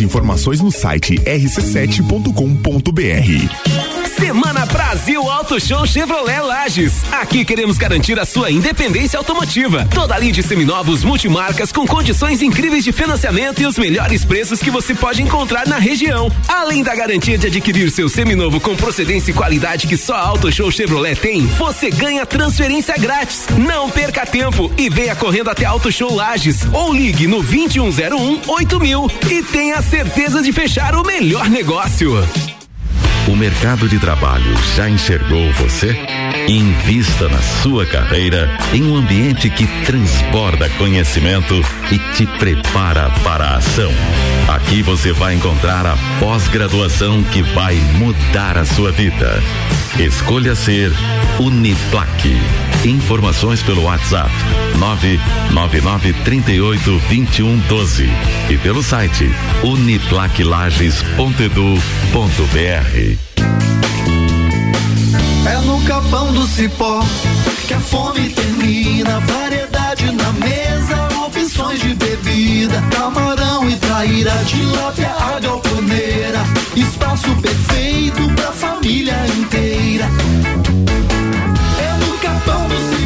informações no site rc7.com.br. Semana Brasil Auto Show Chevrolet Lages. Aqui queremos garantir a sua independência automotiva. Toda linha de seminovos multimarcas com condições incríveis de financiamento e os melhores preços que você pode encontrar na região. Além da garantia de adquirir seu seminovo com procedência e qualidade que só Auto Show Chevrolet tem, você ganha transferência grátis. Não perca tempo e venha correndo até Auto Show Lages ou ligue no 2101 8000 e tenha certeza de fechar o melhor negócio. O mercado de trabalho já enxergou você? Invista na sua carreira em um ambiente que transborda conhecimento e te prepara para a ação. Aqui você vai encontrar a pós-graduação que vai mudar a sua vida. Escolha ser Uniplaque. Informações pelo WhatsApp 999 38 21 12 e pelo site uniplaquilages.edu.br. É no capão do cipó que a fome termina. Variedade na mesa, opções de bebida. Camarão e traíra, tilápia, a galponeira. Espaço perfeito pra família inteira. É no capão do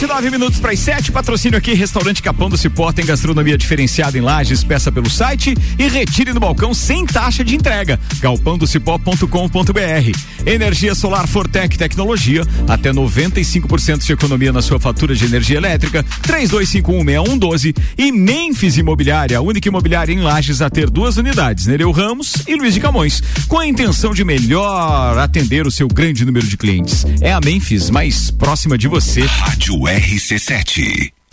29 minutos para as 7. Patrocínio aqui, Restaurante Capão do Cipó tem gastronomia diferenciada em lajes. Peça pelo site e retire no balcão sem taxa de entrega. galpãodocipó.com.br. Energia solar Fortec Tecnologia. Até 95% de economia na sua fatura de energia elétrica. 32516112. E Memphis Imobiliária, a única imobiliária em lajes a ter duas unidades. Nereu Ramos e Luiz de Camões. Com a intenção de melhor atender o seu grande número de clientes. É a Memphis mais próxima de você. Rádio RC7.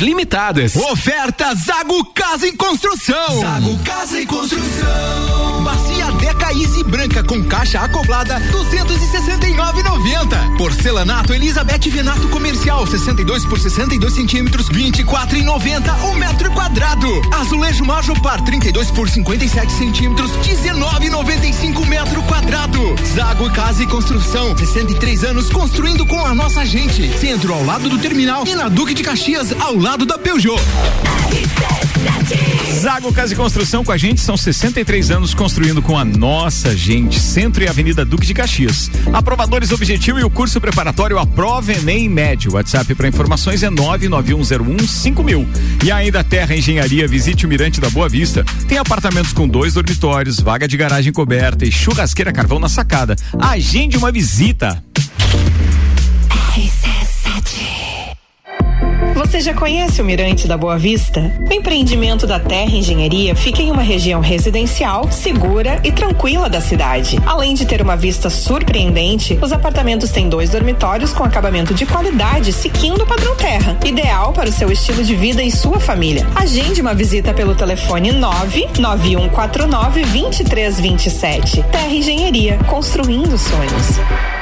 limitadas. Oferta Zago Casa em Construção. Zago Casa e Construção. Bacia Deca Easy branca com caixa acoplada 269,90. Porcelanato Elizabeth Venato comercial 62 por 62 centímetros 24,90 o metro quadrado. Azulejo Majopar 32 por 57 centímetros 19,95 metro quadrado. Zago Casa e Construção 63 anos construindo com a nossa gente. Centro ao lado do terminal e na Duque de Caxias ao lado da Peugeot. Zago Casa e Construção com a gente são 63 anos construindo com a nossa gente. Centro e Avenida Duque de Caxias. Aprovadores Objetivo e o curso preparatório Aprova Enem Médio. WhatsApp para informações é 991015000. E ainda Terra Engenharia, visite o Mirante da Boa Vista. Tem apartamentos com dois dormitórios, vaga de garagem coberta e churrasqueira carvão na sacada. Agende uma visita. Você já conhece o Mirante da Boa Vista? O empreendimento da Terra Engenharia fica em uma região residencial, segura e tranquila da cidade. Além de ter uma vista surpreendente, os apartamentos têm dois dormitórios com acabamento de qualidade, seguindo o padrão Terra, ideal para o seu estilo de vida e sua família. Agende uma visita pelo telefone 99149 2327. Terra Engenharia, construindo sonhos.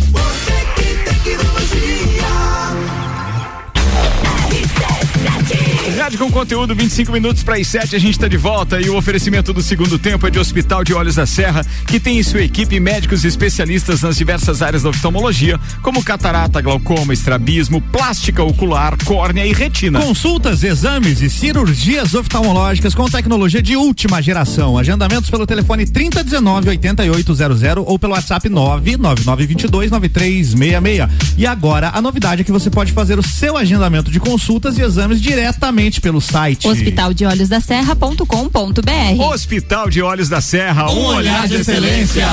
Com conteúdo, 25 minutos para as 7, a gente está de volta e o oferecimento do segundo tempo é de Hospital de Olhos da Serra, que tem em sua equipe médicos especialistas nas diversas áreas da oftalmologia, como catarata, glaucoma, estrabismo, plástica ocular, córnea e retina. Consultas, exames e cirurgias oftalmológicas com tecnologia de última geração. Agendamentos pelo telefone 3019 8800 ou pelo WhatsApp 99922 9366. E agora a novidade é que você pode fazer o seu agendamento de consultas e exames diretamente pelo site. Hospital de Olhos da Serra.com.br. Hospital de Olhos da Serra, um, Um olhar de excelência.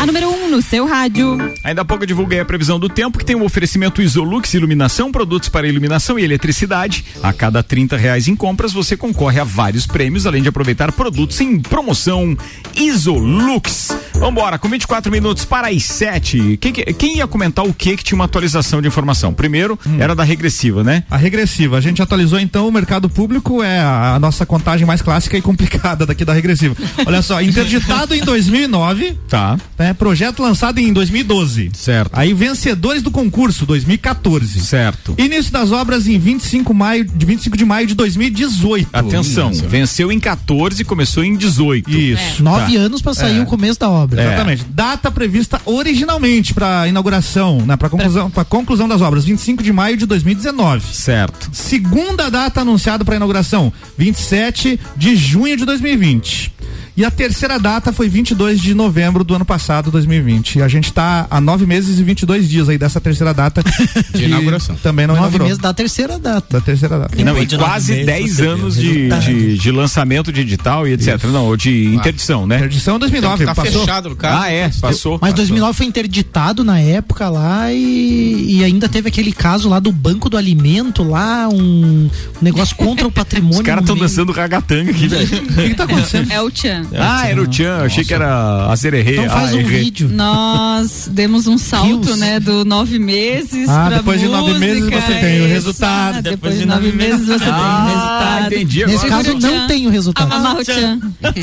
A número 1 no seu rádio. Ainda há pouco eu divulguei a previsão do tempo, que tem o oferecimento Isolux Iluminação, produtos para iluminação e eletricidade. A cada 30 reais em compras, você concorre a vários prêmios, além de aproveitar produtos em promoção Isolux. Vambora, com 24 minutos para as 7. Quem, que- quem ia comentar o que que tinha uma atualização de informação? Primeiro, era da regressiva, né? A regressiva. A gente atualizou então o mercado público, é a, a nossa contagem mais clássica e complicada daqui da regressiva. Olha só, interditado em 2009. Tá. Né, projeto lançado em 2012. Certo. Aí vencedores do concurso, 2014. Certo. Início das obras em 25, maio, de 25 de maio de 2018. Atenção, venceu em 14 e começou em 18. Isso. Nove Tá. anos pra sair É. o começo da obra. Exatamente. Data prevista originalmente para inauguração, né, para conclusão, para conclusão das obras, 25 de maio de 2019. Certo. Segunda data anunciada para inauguração, 27 de junho de 2020. E a terceira data foi 22 de novembro do ano passado, 2020. E a gente está há nove meses e 22 dias aí dessa terceira data de inauguração. Também não Nove inaugurou. meses da terceira data. Da terceira data. Não, e de nove quase meses 10 você vê o anos de, de, de lançamento de edital e etc. Não, ou de interdição, né? Interdição 2009, Tá passou. fechado no caso. Ah, é, passou. Mas 2009 foi interditado na época lá e, e ainda teve aquele caso lá do Banco do Alimento lá, um negócio contra o patrimônio. Os caras estão dançando ragatanga aqui, velho. O que, que tá acontecendo? É o Tchan. Ah, era o Tchan, eu achei que era a Sererê. Então faz ah, um errei. vídeo. Nós demos um salto, Rios. né, do nove meses Ah, pra depois de nove meses você tem o resultado. Depois de nove meses você tem o Ah, resultado. entendi Nesse agora. caso não tem o resultado. Amarra o tchan.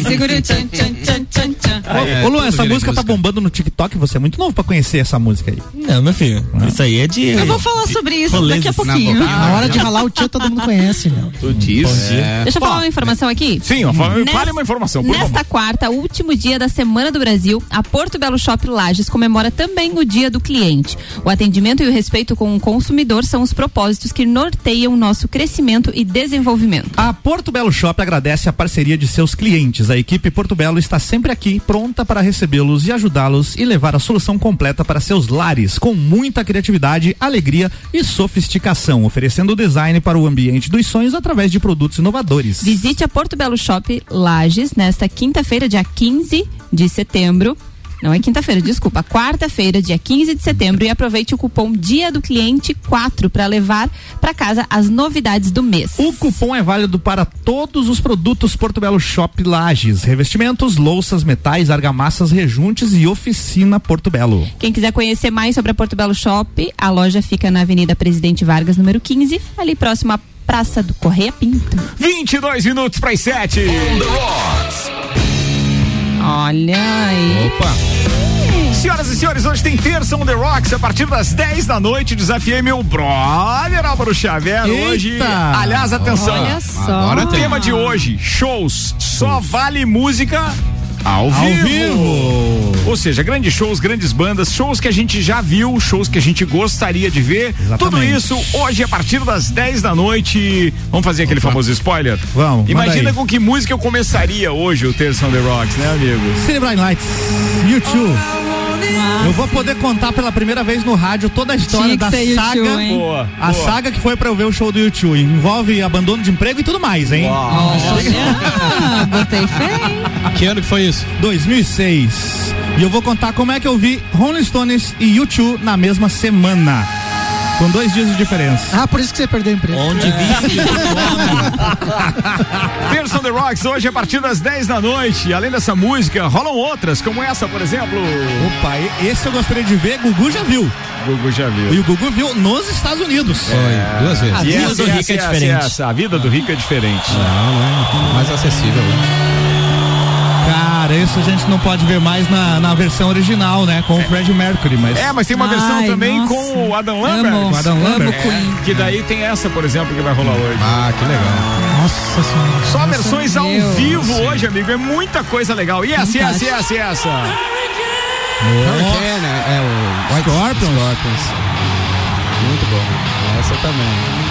Segura o tchan, tchan, tchan, tchan, tchan. Ô, ô, Luan, essa música tá bombando no TikTok, você é muito novo pra conhecer essa música aí. Não, meu filho. Isso aí é de. Eu vou falar sobre isso daqui a pouquinho. Na hora de ralar o tchan, todo mundo conhece, meu. Tu diz. É. Deixa eu falar uma informação aqui. Sim, fale uma informação, por Nesta quarta, último dia da Semana do Brasil, a Porto Belo Shop Lages comemora também o Dia do Cliente. O atendimento e o respeito com o consumidor são os propósitos que norteiam nosso crescimento e desenvolvimento. A Porto Belo Shop agradece a parceria de seus clientes. A equipe Porto Belo está sempre aqui, pronta para recebê-los e ajudá-los e levar a solução completa para seus lares, com muita criatividade, alegria e sofisticação, oferecendo o design para o ambiente dos sonhos através de produtos inovadores. Visite a Porto Belo Shop Lages nesta quinta-feira, dia 15 de setembro. Não é quinta-feira, desculpa, quarta-feira, dia 15 de setembro e aproveite o cupom Dia do Cliente 4 para levar para casa as novidades do mês. O cupom é válido para todos os produtos Porto Belo Shop Lages, revestimentos, louças, metais, argamassas, rejuntes e oficina Porto Belo. Quem quiser conhecer mais sobre a Porto Belo Shop, a loja fica na Avenida Presidente Vargas, número 15, ali próximo à Praça do Correia Pinto. 22 minutos para as 7. Olha aí. Opa. Senhoras e senhores, hoje tem terça on The Rocks a partir das 10 da noite. Desafiei meu brother Álvaro Xavier. Eita! Hoje, aliás, atenção. Olha só. Agora O tem. tema de hoje: shows. Só vale música ao vivo. Ao vivo. Ou seja, grandes shows, grandes bandas, shows que a gente já viu, shows que a gente gostaria de ver. Exatamente. Tudo isso hoje a partir das 10 da noite. Vamos fazer aquele famoso spoiler? Vamos, Imagina com que música eu começaria hoje o Terça on The Rocks, né, amigo? City Lights, YouTube. Eu vou poder contar pela primeira vez no rádio toda a história da saga. U2, hein? Boa. A boa. saga que foi pra eu ver o show do YouTube. Envolve abandono de emprego e tudo mais, hein? Olha, botei fé, hein? Que ano que foi isso? 2006. E eu vou contar como é que eu vi Rolling Stones e YouTube na mesma semana. Com dois dias de diferença. Ah, por isso que você perdeu o emprego. Onde vive Terça on The Rocks hoje a partir das 10 da noite. Além dessa música, rolam outras, como essa, por exemplo. Opa, esse eu gostaria de ver. Gugu já viu. Gugu já viu. E o Gugu viu nos Estados Unidos. Foi duas vezes. A E vida essa, do essa, rico é essa, diferente. A vida do rico é diferente. Não, não. Mais acessível. Cara, isso a gente não pode ver mais na, na versão original, né? Com o Fred Mercury, mas. É, mas tem uma versão Ai, também nossa. com o Adam Lambert. Amo, Com Adam amo Lambert. Queen. Que daí tem essa, por exemplo, que vai rolar hoje. Ah, que legal. Nossa senhora. Só versões ao Deus. vivo hoje, amigo. É muita coisa legal. E essa, e essa, e essa, e essa. Hurricane, é o White Scorpions. Scorpions. Muito bom. Essa também.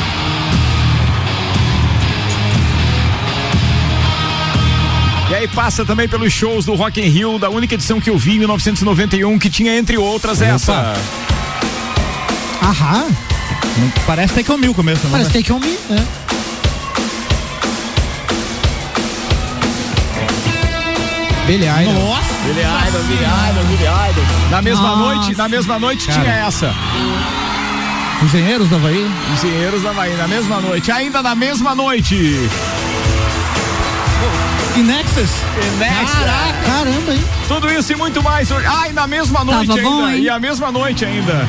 E aí passa também pelos shows do Rock in Rio, da única edição que eu vi em 1991, que tinha entre outras essa. Aham. Parece Take On Me o começo, né? Parece Take On Me, né? Billy Idol. Nossa! Billy Idol, Billy Idol, Billy Idol. Na mesma Nossa. noite, na mesma noite Cara. tinha essa. Engenheiros do Havaí. Engenheiros da Havaí, na mesma noite. Ainda na mesma noite. Inexus. Inexus. Caramba, hein? Tudo isso e muito mais. Ai, na mesma noite Tava ainda. bom, e a mesma noite ainda.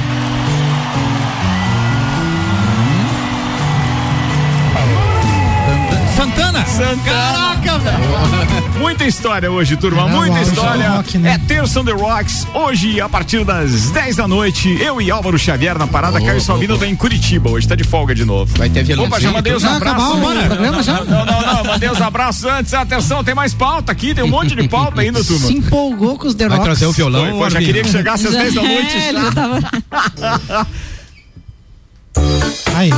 Santana. Santana. Caraca, velho. Muita história hoje, turma. Caramba, Muita é história. rock, né? É Terça on the Rocks. Hoje, a partir das 10 da noite, eu e Álvaro Xavier na parada. Caio Salvino tá em Curitiba hoje, tá de folga de novo. Vai ter violãozinho Opa, já mandei os Vai abraços. programa já? Não, não, não. Mandei os abraços antes. Atenção, tem mais pauta aqui. Tem um monte de pauta ainda, turma. Se empolgou com os The Vai Rocks. trazer o violão. Foi, foi, já queria que chegasse às 10 da noite. É, ele já tava... Aê.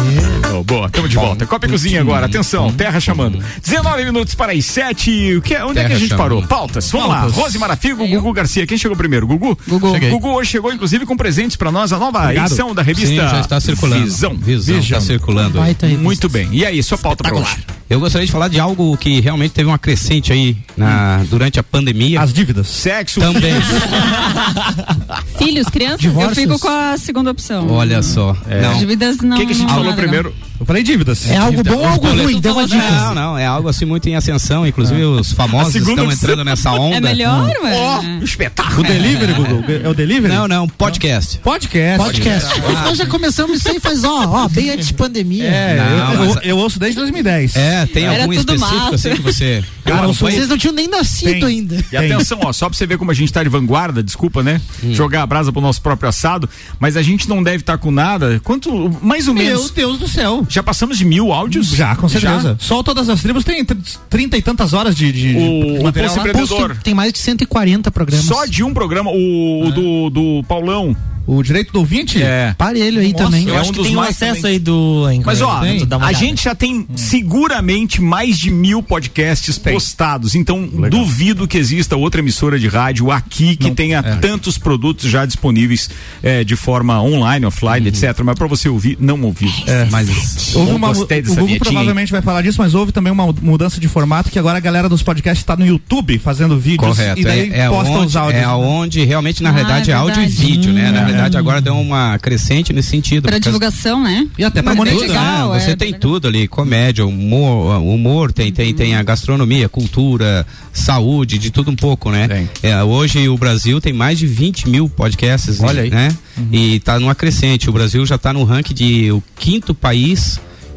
Oh, boa, tamo de volta. Copa e Cozinha agora, atenção, terra chamando. 19 minutos para as 7. O que, é- onde é que a gente chamando. parou? Pautas, vamos Pautas. lá. Rose Marafigo, Gugu Garcia. Quem chegou primeiro? Gugu? Gugu. Cheguei. Gugu hoje chegou, inclusive, com presentes para nós, a nova Obrigado. edição da revista Sim, já está circulando. Visão. Visão, está circulando. Muito bem. E aí, sua pauta para hoje? Eu gostaria de falar de algo que realmente teve uma crescente aí na, durante a pandemia. As dívidas. Sexo. Também. Filhos, crianças? Eu Divórcios. fico com a segunda opção. Olha só. É. Não. Dívidas não. O que, que a gente não falou nada, não. Eu falei dívidas. É algo bom ou algo ruim? Dê uma dica. Não, não, é algo assim muito em ascensão, inclusive os famosos estão entrando nessa onda. É melhor, Ó, ué? espetáculo. O delivery, Gugu? É o delivery? Não, não, podcast. Podcast. Podcast. Nós já começamos isso aí faz, ó, ó, bem antes de pandemia. É, Não, eu, mas- eu, eu ouço desde 2010. É, tem Era algum tudo específico mato. assim que você. Cara, eu Vocês não tinham nem nascido Tem. ainda. E atenção, ó, só pra você ver como a gente tá de vanguarda, desculpa, né? Hum. Jogar a brasa pro nosso próprio assado, mas a gente não deve estar com nada. Quanto, mais ou Meu menos. Deus do céu. Já passamos de mil áudios? Já, com certeza. Já? Só todas as tribos tem tr- trinta e tantas horas de, de, O- de o material. Pulse tem, tem mais de 140 programas. Só de um programa, o, o do, do Paulão. O direito do ouvinte? É. Parelho aí Nossa, também. Eu É acho um que tem um acesso também. aí do. Mas ó, Tem? Uma a gente já tem seguramente mais de mil podcasts postados. Então, duvido que exista outra emissora de rádio aqui que tenha tantos produtos já disponíveis eh, de forma online, offline, etc. Mas pra você ouvir, não ouvir. É. Mas Houve uma, gostei o dessa Google vinhetinha, hein? provavelmente vai falar disso, mas houve também uma mudança de formato que agora a galera dos podcasts está no YouTube fazendo vídeos Correto. e daí é, é posta onde, os áudios. é aonde realmente, na Ah, verdade, é é áudio e vídeo, né? Na Hum. verdade, agora deu uma crescente nesse sentido. Causa- divulgação, né? E até pra Mas monetizar. né? Você é, tem legal. tudo ali, comédia, humor, humor tem, tem, tem a gastronomia, cultura, saúde, de tudo um pouco, né? É, hoje o Brasil tem mais de 20 mil podcasts, Olha aí. né? E tá numa crescente. O Brasil já tá no ranking de o quinto país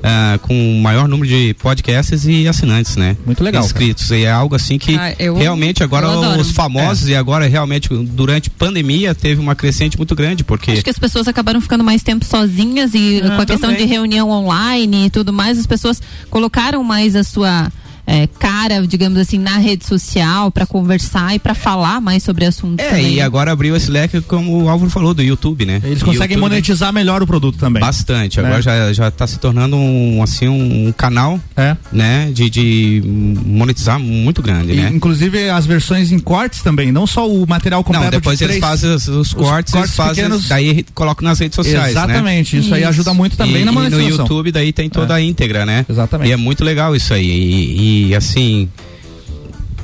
ah, com o maior número de podcasts e assinantes, né? Muito legal, Inscritos. E é algo assim que Ah, eu- realmente agora os famosos e agora realmente durante pandemia teve uma crescente muito grande, porque Acho que as pessoas acabaram ficando mais tempo sozinhas e Ah, com a questão também. de reunião online e tudo mais, as pessoas colocaram mais a sua é, cara, digamos assim, na rede social para conversar e para falar mais sobre assuntos. É, também. e agora abriu esse leque, como o Álvaro falou, do YouTube, né? Eles conseguem YouTube, monetizar melhor o produto também. Bastante. Né? Agora já, já tá se tornando um, assim, um canal, É. né? De, de monetizar muito grande, E, né? Inclusive as versões em cortes também, não só o material completo Não, depois de eles três- fazem os, os cortes, eles fazem, pequenos. daí colocam nas redes sociais, né? Exatamente, isso, aí ajuda muito também e, na e no monetização. YouTube daí tem toda a íntegra, né? Exatamente. E é muito legal isso aí. E, e, assim,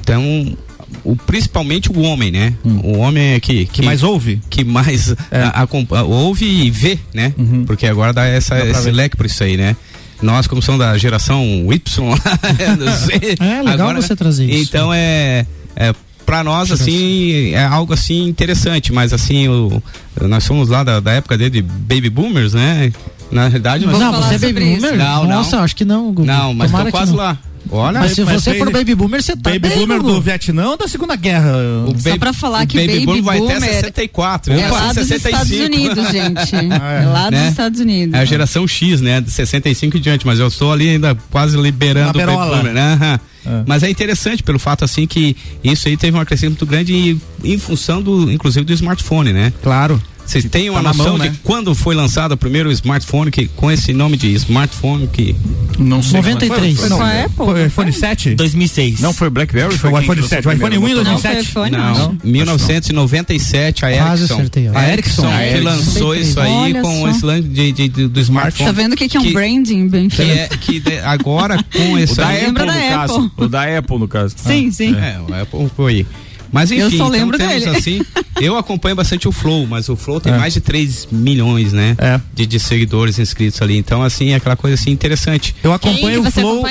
então, o, principalmente o homem, né? O homem é que, que, Hum. mais ouve? Que mais a- acompa- ouve e vê, né? Porque agora dá, essa, Uhum. Dá esse ver. leque por isso aí, né? Nós, como somos da geração Y, É legal você trazer isso. Então é, é para nós assim é algo assim interessante, mas assim o, nós somos lá da, da época dele de baby boomers, né? Na realidade, nós Não, você é baby boomer? Não, não. Nossa, acho que não, Gugu. Não, mas Tomara tô que quase lá. Olha, Mas se mas você baby- for baby boomer, você tá Baby bem, boomer do Vietnã ou da Segunda Guerra? Só pra falar que o baby, baby boom vai até boomer 64. É eu lá passei dos 65. Estados Unidos, gente. Ah, É lá dos Né? Estados Unidos. É a geração X, né? De 65 em diante, mas eu estou ali ainda quase liberando o baby boomer, né? É. Mas é interessante pelo fato assim que isso aí teve uma crescente muito grande e, em função do, inclusive do smartphone, né? Claro. Vocês têm uma Tá na noção mão, de né? quando foi lançado o primeiro smartphone que, com esse nome de smartphone que Não sei. 93. Foi, não, Com a Apple, foi não iPhone 7? 2006. Não foi Blackberry? Foi o iPhone que 7. lançou O iPhone 1 em primeiro? Não, foi 2007? iPhone, não, não. 1997 a Quase Ericsson acertei, a Ericsson A que Ericsson. lançou isso aí Olha com só. esse lance de, de- de- do smartphone Tá vendo o que, que é um Que- branding bem que feito? é que de- agora com O esse da aí- Apple, Lembra no da caso. Apple. O da Apple, no caso. Sim, sim. É, o Apple foi. Mas enfim, Eu só então lembro temos dele. assim. Eu acompanho bastante o Flow, mas o Flow tem É. mais de 3 milhões, né? É. De, de seguidores inscritos ali. Então, assim, é aquela coisa assim interessante. Eu acompanho o Flow.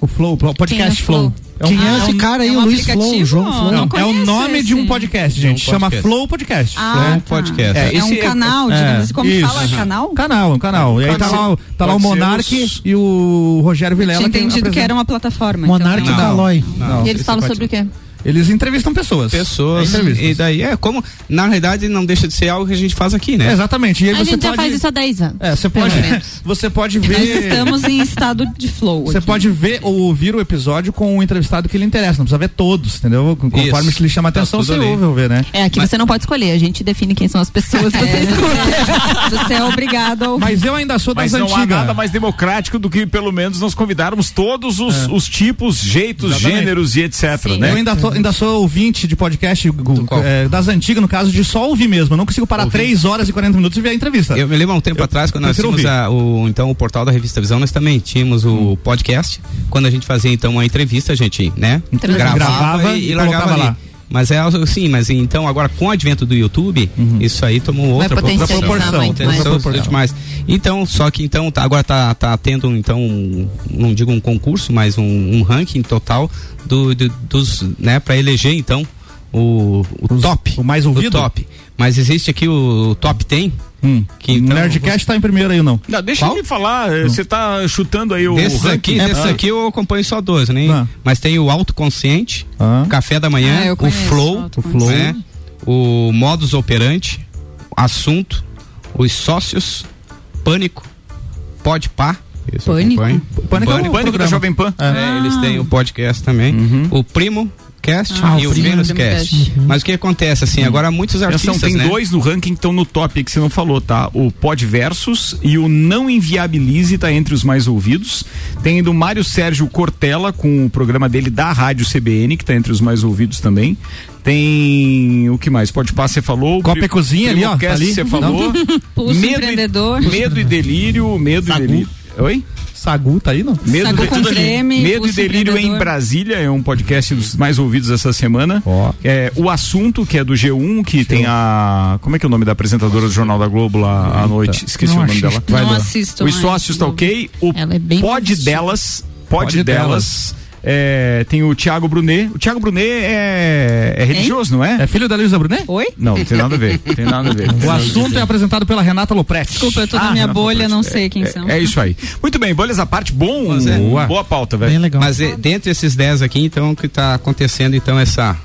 O Flow, o podcast Quem é Flow. Flow? um- Quem é esse cara aí, é o um Luiz Flow, o João Flow? Não, Não é o nome de um esse. podcast, gente. um Chama podcast. Flow Podcast. Ah, Flow tá. podcast. É, um canal, digamos assim, como fala, isso. canal? Canal, um canal. E aí Pode tá ser- lá, o- tá lá o Monark os- e o Rogério Vilela. Tinha que entendido que apresenta. era uma plataforma. Monark então, e. Calói. E eles falam sobre o quê? Eles entrevistam pessoas. Pessoas. É entrevistas. e daí é como, na realidade, não deixa de ser algo que a gente faz aqui, né? É, exatamente. E aí A você gente já pode... faz isso há 10 anos. É, você pode, você pode ver. Nós estamos em estado de flow. Você aqui. pode ver ou ouvir o episódio com o entrevistado que lhe interessa. Não precisa ver todos, entendeu? Conforme Isso. lhe chama a Tá atenção, tudo você ali. ouve ou vê, né? É, aqui você não pode escolher, a gente define quem são as pessoas que você escuta. Você é obrigado a ouvir. Mas eu ainda sou das Mas não há antigas. nada mais democrático do que pelo menos nós convidarmos todos os, É. os tipos, jeitos, Exatamente. gêneros e etc, Sim. né? Eu ainda, tô- ainda sou ouvinte de podcast é, das antigas, no caso, de só ouvir mesmo. Eu não consigo parar 3 horas e 40 minutos e ver a entrevista. Eu me lembro há um tempo Eu atrás, quando nós tínhamos ouvir. a- o, então, o portal da revista Visão, nós também tínhamos o podcast. Quando a gente fazia então uma entrevista, a gente, né, Gravava gravava e, e colocava ali. lá. Mas é algo assim, mas então agora com o advento do YouTube, isso aí tomou outra potencializar proporção. muito mais. Outra Proporção. demais. Então, só que então tá- agora tá, tá tendo então, um- não digo um concurso, mas um, um ranking total do, do- dos, né, para eleger então o, o Os- top, o mais o ouvido? top. Mas existe aqui o top 10, Hum. que o então, Nerdcast tá em primeiro aí não? Não, deixa Qual? ele falar, eh, você tá chutando aí o Desses ranking. aqui, desses Ah. aqui eu acompanho só dois, né? Ah. Mas tem o autoconsciente, Ah. o café da manhã, Ah, eu o flow, o. Flow. né? O modus operante, assunto, os sócios, pânico, pode eu Pânico? acompanho. Pânico é Pânico da. Jovem Pan. É, eles têm o podcast também. O Primo Cast Ah, e o Vênus Cast. Cast. Mas o que acontece, assim, agora muitos Atenção, artistas, tem né? dois no ranking que estão no top que você não falou, tá? O Pod Versus e o Não Inviabilize tá entre os mais ouvidos. Tem ainda o Mário Sérgio Cortella com o programa dele da Rádio CBN, que tá entre os mais ouvidos também. Tem o que mais? Pode Pá, você falou. Copa e Cozinha ali, ó, tá ali. Você falou. Pulso medo, empreendedor. E, medo e delírio, medo Sagu. e delírio. Oi? Sagu tá aí, não? Medo, Sagu de- com creme, Medo e Delírio em. Brasília é um podcast dos mais ouvidos essa semana. Ó. É, o assunto que é do G1, que tem a. Como é que é o nome da apresentadora do Jornal da Globo lá à noite? Esqueci Não o nome dela. Não Vai, Lua. assisto. Os sócios tá ok. O Ela é bem pod assistida. delas. Pod, Pod delas. É, tem o Thiago Brunet. O Thiago Brunet é, é religioso, não é? É filho da Luísa Brunet? Oi? Não, não tem nada a ver. Tem nada a ver. O assunto é apresentado pela Renata Lopretti. Desculpa, eu tô Ah, na minha Renato bolha, Lopretti. não sei quem são. É, é isso aí. Muito bem, bolhas à parte. Bom, é. boa. boa pauta, velho. Bem legal. Mas é, dentre esses 10 aqui, então, que tá acontecendo, então, essa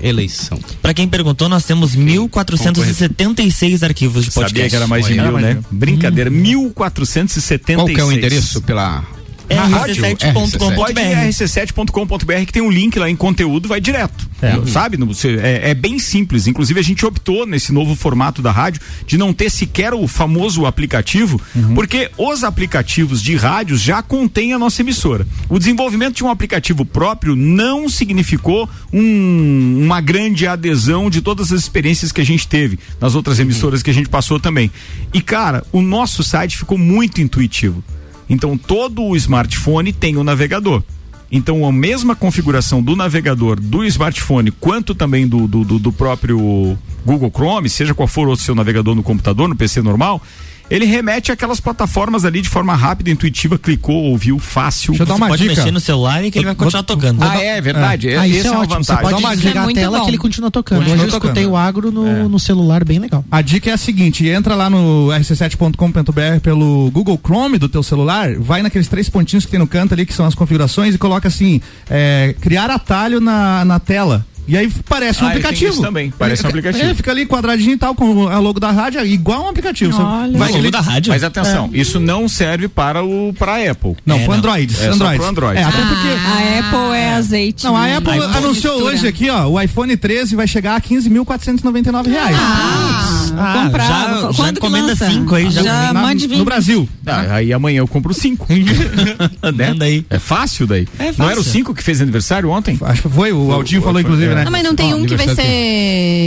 eleição. Pra quem perguntou, nós temos 1476 arquivos de podcast. Sabia que era mais de Olha, mil, né? Brincadeira, 1476. Qual que é o endereço pela É rc7.com.br. Pode ir rc7.com.br que tem um link lá em conteúdo, vai direto. É. Sabe? Não- você- é, é bem simples. Inclusive, a gente optou nesse novo formato da rádio de não ter sequer o famoso aplicativo, porque os aplicativos de rádios já contêm a nossa emissora. O desenvolvimento de um aplicativo próprio não significou um- uma grande adesão de todas as experiências que a gente teve nas outras emissoras que a gente passou também. E, cara, o nosso site ficou muito intuitivo. Então todo o smartphone tem o navegador. Então a mesma configuração do navegador do smartphone quanto também do, do- do próprio Google Chrome, seja qual for o seu navegador no computador, no PC normal, ele remete àquelas plataformas ali de forma rápida, intuitiva, clicou, ouviu, fácil. Deixa eu dar uma Pode dica. mexer no celular e que ele vai continuar tocando. Ah, é verdade. É. Ah, isso Essa é é uma ótimo. Você vantagem. pode Dá uma desligar a tela Muito que ele bom. continua tocando. Continua Hoje eu escutei o agro no, no celular, bem legal. A dica é a seguinte, entra lá no rc7.com.br pelo Google Chrome do teu celular, vai naqueles três pontinhos que tem no canto ali, que são as configurações, e coloca assim, é, criar atalho na, na tela. E aí parece um Ah, aplicativo. também, parece um Ele- aplicativo. É, fica ali quadradinho e tal, com a logo da rádio, é igual um aplicativo. Olha. vai logo da rádio? Mas atenção, isso não serve para o para a Apple. Não, É, pro não. Android. É só Android. pro Android. É, até porque. A Apple é azeite. Não, a né? Apple iPhone anunciou mistura. hoje aqui, ó, o iPhone 13 vai chegar a 15.499 reais. Ah, Ah, comprar. já- Qu- já Quando que encomenda lança? cinco aí, já. já Na- mande vir. no Brasil. Ah, aí amanhã eu compro cinco. Manda aí. É fácil daí. É Não fácil. era o cinco que fez aniversário ontem? Acho que foi, o Aldinho falou, foi, inclusive, é. Né? Não, mas não tem um que vai ser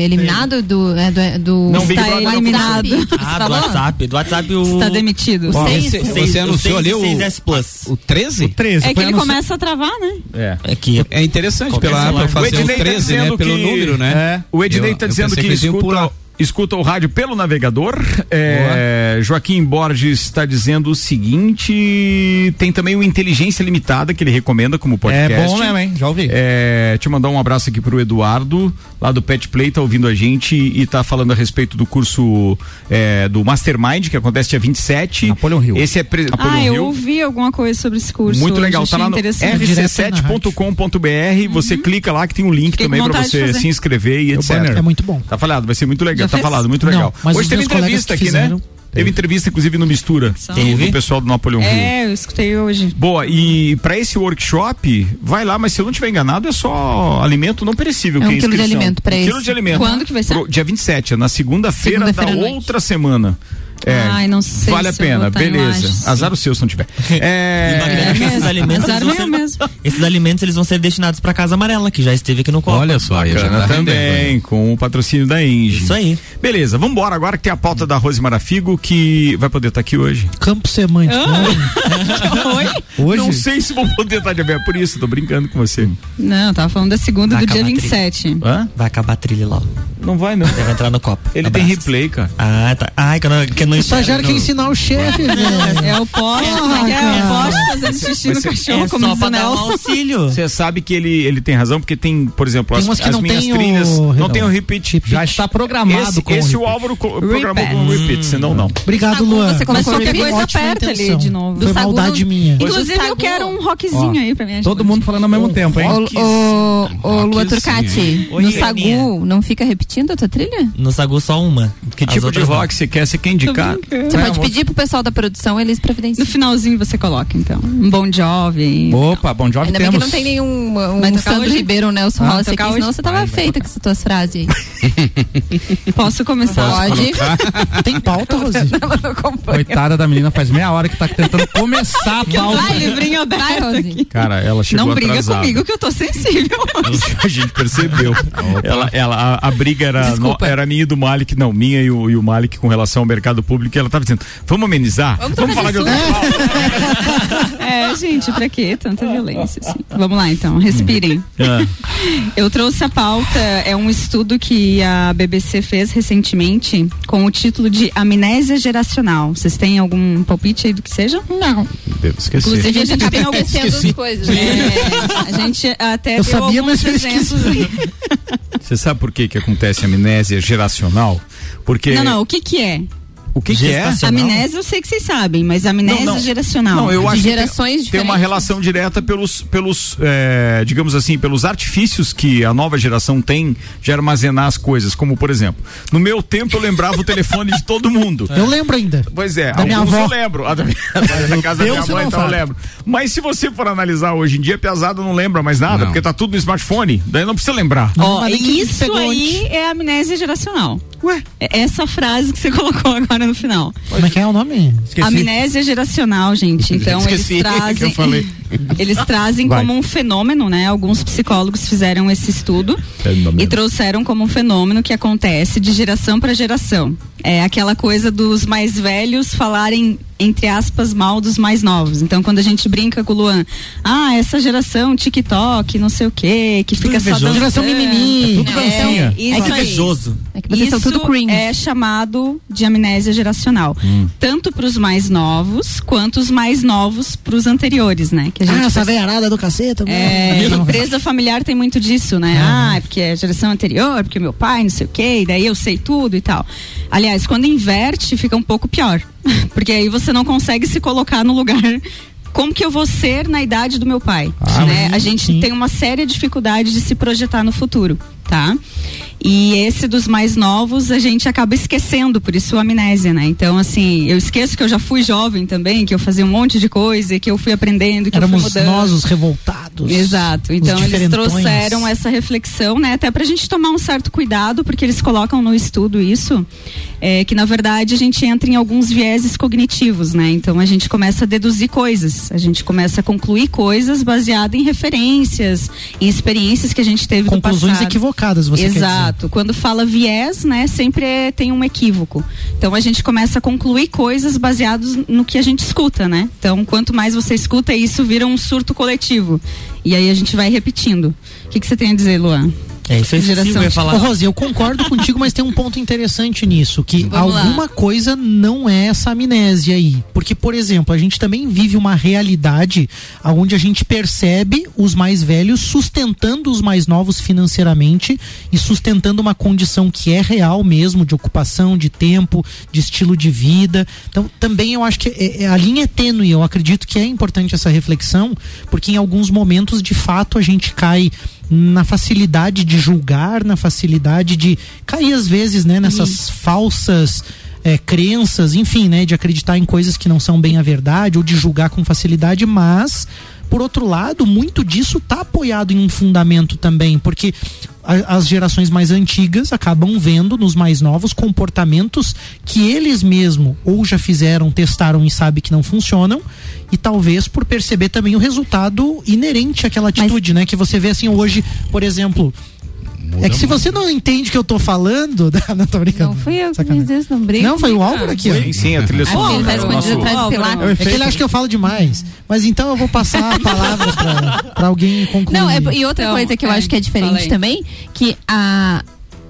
eliminado do. É, do, do Não, Big está Brother não eliminado. Ah, do? WhatsApp. Do WhatsApp o. Está demitido. O seis? Você, seis- você o anunciou ali o, 6S Plus. o 13? 13. É que ele anunci- começa a travar, né? É. É que É interessante Qualquer pela pra fazer O Ednei o tá 13, né? dizendo Pelo que- número, né? É. O Ednei está dizendo que, escuta. Escuta o rádio pelo navegador. É, Joaquim Borges está dizendo o seguinte: tem também o Inteligência Limitada, que ele recomenda como podcast. É bom mesmo, hein? Já ouvi. É, te mandar um abraço aqui pro Eduardo, lá do Pet Play, tá ouvindo a gente e tá falando a respeito do curso é, do Mastermind, que acontece dia 27. Napoleon Hill. Esse é pre... Napoleon Ah, eu Hill. ouvi alguma coisa sobre esse curso. Muito legal, tá lá no interessante. rc7.com.br. Você clica lá que tem um link Fiquei também de você se inscrever e É etc. banner. É muito bom. Tá falado, vai ser muito legal. Tá fez? falado, muito Não, legal. mas Hoje teve entrevista aqui, né? fizeram, Teve entrevista, inclusive, no Mistura. Teve. Do pessoal do Napoleon Hill. É, eu escutei hoje. Boa, e pra esse workshop, vai lá, mas se eu não estiver enganado, é só alimento não perecível. É que um quilo de alimento pra um quilo esse. de alimento. Quando que vai ser? Pro- dia 27, é na segunda-feira da à noite. outra semana. É, Ai, não sei Vale a se eu pena, tá beleza. Azar o seu se não tiver. É, que esses alimentos, Azar eles vão meu ser, mesmo. esses alimentos eles vão ser destinados para Casa Amarela, que já esteve aqui no Copa. Olha só, aí Bacana tá também, com o patrocínio da Engie. Isso aí. Beleza, vamos embora agora que tem a pauta da Rose Marafigo, que vai poder estar aqui hoje. Campo semântico. Oi? Hoje? Não sei se vou poder estar de aberto, por isso, tô brincando com você. Não, tava falando da segunda Vai do dia acabar a 27. Hã? Vai acabar a trilha lá. Não vai, não. Deve entrar no Copa. Ele tem Abraços. replay, cara. Ah, tá. Ai, que eu não, que não O estagiário quer ensinar o chefe, velho. É o poste, Porra, é o poste fazendo xixi no cachorro, É como só pra dar um auxílio. Você sabe que ele, ele tem razão, porque tem, por exemplo, Tem as, as minhas tem o- trilhas. Não tem o repeat. Já está programado Esse, com esse o o repeat. Álvaro co- programou Repeat. com o repeat, senão não. Obrigado, Sagu, Luan. você colocou qualquer repeat? coisa aperta ali de novo. Foi maldade minha. Inclusive, eu quero um rockzinho aí pra minha Todo mundo falando ao mesmo tempo, hein? Ô, ô, ô, Lua Turcati, no. Sagu não fica repetindo a tua trilha? No Sagu só uma. Que tipo de rock você quer? Você quer indicar? Você É, pode pedir pro pessoal da produção, eles No providenciam. finalzinho você coloca, então. Um bom job. Opa, bom job Ainda bem temos. que não tem nenhum um tocar Sandro hoje? Ribeiro, Nelson Ah, Rossi aqui, senão você tava feita com essas tuas frases aí. Posso começar? Pode. Tem pauta, Rosi? Coitada da menina, faz meia hora que tá tentando começar a pauta. Vai, livrinho Vai, Rosi. Cara, ela chegou Não briga atrasada. comigo que eu tô sensível. A gente percebeu. ela, ela, a, a briga era, no, Desculpa. era minha e do Malik, não, minha e o, e o Malik com relação ao mercado público. E ela tava dizendo: vamos amenizar? Vamos trocar falar de outra. É, gente, pra que tanta violência? assim? Vamos lá, então, respirem. Ah, Eu trouxe a pauta, é um estudo que a BBC fez recentemente com o título de Amnésia Geracional. Vocês têm algum palpite aí do que seja? Não. Devo esquecer. Inclusive, a gente Acaba alguns. esquecendo as coisas. né? É, a gente até Eu sabia, alguns mas eu aí. Você sabe por que que acontece amnésia geracional? Porque Não, não, o que que é? O que, que é? Amnésia eu sei que vocês sabem, mas amnésia Não, não. geracional. Não, eu De acho que gerações tem, tem uma relação direta pelos, pelos é, digamos assim, pelos artifícios que a nova geração tem de armazenar as coisas. Como, por exemplo, no meu tempo eu lembrava o telefone de todo mundo. Eu lembro ainda. Pois é, Da minha avó. eu lembro. A da, minha, da casa da minha mãe, não então eu lembro. Mas se você for analisar hoje em dia, pesado não lembra mais nada, Não. porque tá tudo no smartphone. Daí não precisa lembrar. Que isso aí é amnésia geracional. Ué? É Essa frase que você colocou agora no final. Como é que é o nome? Esqueci. Amnésia geracional, gente. Então Esqueci eles que eu trazem, falei. eles trazem Vai. como um fenômeno, né? Alguns psicólogos fizeram esse estudo Fenômeno. e trouxeram como um fenômeno que acontece de geração para geração. É aquela coisa dos mais velhos falarem entre aspas mal dos mais novos. Então quando a gente brinca com o Luan, ah, essa geração TikTok, não sei o quê, que fica só invejoso. dançando. Geração mimimi. É tudo dancinha. isso É que aí. invejoso. É que vocês são Isso tudo cringe. é chamado de amnésia geracional. Tanto para os mais novos, quanto os mais novos para os anteriores, né? Que a gente Ah, essa veiarada do caceta. é, mano. empresa familiar tem muito disso, né? Ah, é porque é geração anterior, porque meu pai, não sei o quê, e daí eu sei tudo e tal. Aliás, quando inverte, fica um pouco pior. Porque aí você não consegue se colocar no lugar. Como que eu vou ser na idade do meu pai? Ah, né? A gente sim. tem uma séria dificuldade de se projetar no futuro, tá? E esse dos mais novos a gente acaba esquecendo, por isso a amnésia, né? Então, assim, eu esqueço que eu já fui jovem também, que eu fazia um monte de coisa, que eu fui aprendendo, que Éramos eu fui mudando. nós os revoltados. Exato. Então eles trouxeram essa reflexão, né? Até pra gente tomar um certo cuidado, porque eles colocam no estudo isso, é, que na verdade a gente entra em alguns vieses cognitivos, né? Então a gente começa a deduzir coisas, a gente começa a concluir coisas baseado em referências, em experiências que a gente teve Conclusões no passado. equivocadas, você quer dizer. Exato. Quando fala viés, né, sempre é- tem um equívoco. Então a gente começa a concluir coisas baseadas no que a gente escuta, né? Então quanto mais você escuta, isso vira um surto coletivo. E aí a gente vai repetindo. O que, que você tem a dizer, Luan? É isso aí, Geração vai falar. Ô, Rose, eu concordo contigo, mas tem um ponto interessante nisso, que Vamos lá. alguma coisa não é essa amnésia aí. Porque, por exemplo, a gente também vive uma realidade onde a gente percebe os mais velhos sustentando os mais novos financeiramente e sustentando uma condição que é real mesmo, de ocupação, de tempo, de estilo de vida. Então, também eu acho que é- é- a linha é tênue, eu acredito que é importante essa reflexão, porque em alguns momentos, de fato, a gente cai na facilidade de julgar, na facilidade de cair às vezes, né, nessas falsas é, crenças, enfim, né, de acreditar em coisas que não são bem a verdade ou de julgar com facilidade, mas por outro lado, muito disso está apoiado em um fundamento também, porque as gerações mais antigas acabam vendo nos mais novos comportamentos que eles mesmo ou já fizeram, testaram e sabem que não funcionam, e talvez por perceber também o resultado inerente àquela atitude, né? Que você vê assim hoje, por exemplo. É que se você não entende o que eu tô falando, não tô brincando. Não fui eu que fiz isso, não brinca. Não, foi o Álvaro aqui, ó. Sim, sim, a trilha Acho que ele tá sonora. escondido atrás do pilar. É que ele acha que eu falo demais. Mas então eu vou passar a palavra pra, pra alguém concluir. Não, é, e outra Então, coisa que eu é, acho que é diferente também, que a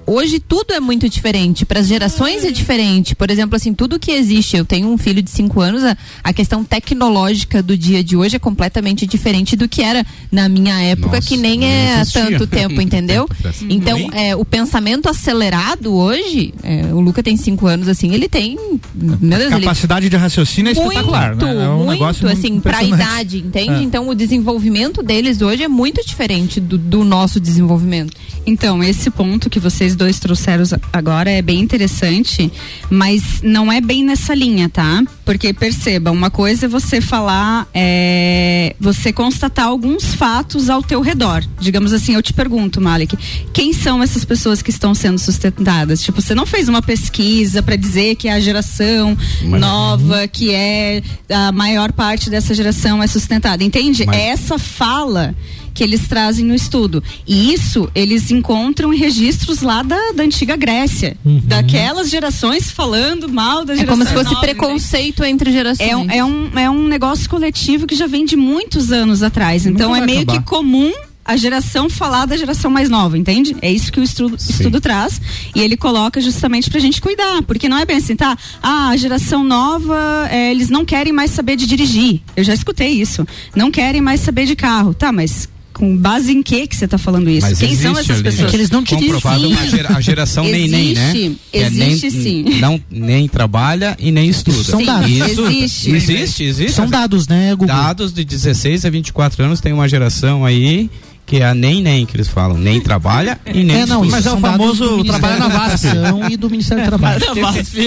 hoje tudo é muito diferente, para as gerações é diferente. Por exemplo, assim, tudo que existe, eu tenho um filho de 5 anos, a, a questão tecnológica do dia de hoje é completamente diferente do que era na minha época, Nossa, que nem é há tanto tempo, entendeu? Então, é, o pensamento acelerado hoje, é, o Luca tem 5 anos assim, ele tem, meu Deus, ele Capacidade de raciocínio é espetacular, muito, né? É um muito, negócio assim, pra impressionante. idade, entende? É. Então o desenvolvimento deles hoje é muito diferente do, do nosso desenvolvimento. Então, esse ponto que vocês dois trouxeram agora é bem interessante, mas não é bem nessa linha, tá? Porque perceba, uma coisa é você falar, é, você constatar alguns fatos ao teu redor. Digamos assim, eu te pergunto, Malik, quem são essas pessoas que estão sendo sustentadas? Tipo, você não fez uma pesquisa para dizer que é a geração Mas- nova, que é a maior parte dessa geração é sustentada, entende? Mas- Essa fala que eles trazem no estudo. E isso eles encontram em registros lá da, da antiga Grécia. Daquelas gerações falando mal da É geração. como se fosse nova, preconceito entre gerações. É um, é, um, é um negócio coletivo que já vem de muitos anos atrás. Nunca Então é meio acabar. que comum a geração falar da geração mais nova, entende? É isso que o estudo, estudo traz. E ele coloca justamente pra gente cuidar. Porque não é bem assim, tá? Ah, a geração nova, é, eles não querem mais saber de dirigir. Eu já escutei isso. Não querem mais saber de carro. Tá, mas com base em que que você tá falando isso? Mas Quem são existe essas ali, pessoas? né? que eles não dirigem. Comprovado uma gera- a geração nem nem, né? Existe, é nem- existe sim. Não, nem trabalha e nem estuda. São dados. Isso, existe. existe, existe. São dados, né, Google? Dados de 16 a 24 anos tem uma geração aí que é a nem nem que eles falam, nem trabalha e nem É, não, estuda. isso Mas é o famoso trabalho na VASP. E do Ministério do Trabalho.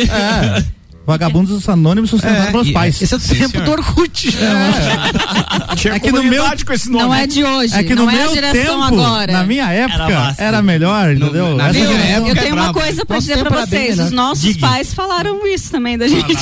É. Vagabundos anônimos sustentados É, pelos e- pais. Esse é o Sim, tempo senhor. do Orkut. Tinha É que no meu- com esse nome. Não é de hoje. É que não no é meu a geração tempo, agora. na minha época, era, massa. melhor, No- entendeu? na minha época Eu é tenho uma coisa pra Nosso dizer pra era bem vocês. Os nossos pais falaram isso também da gente,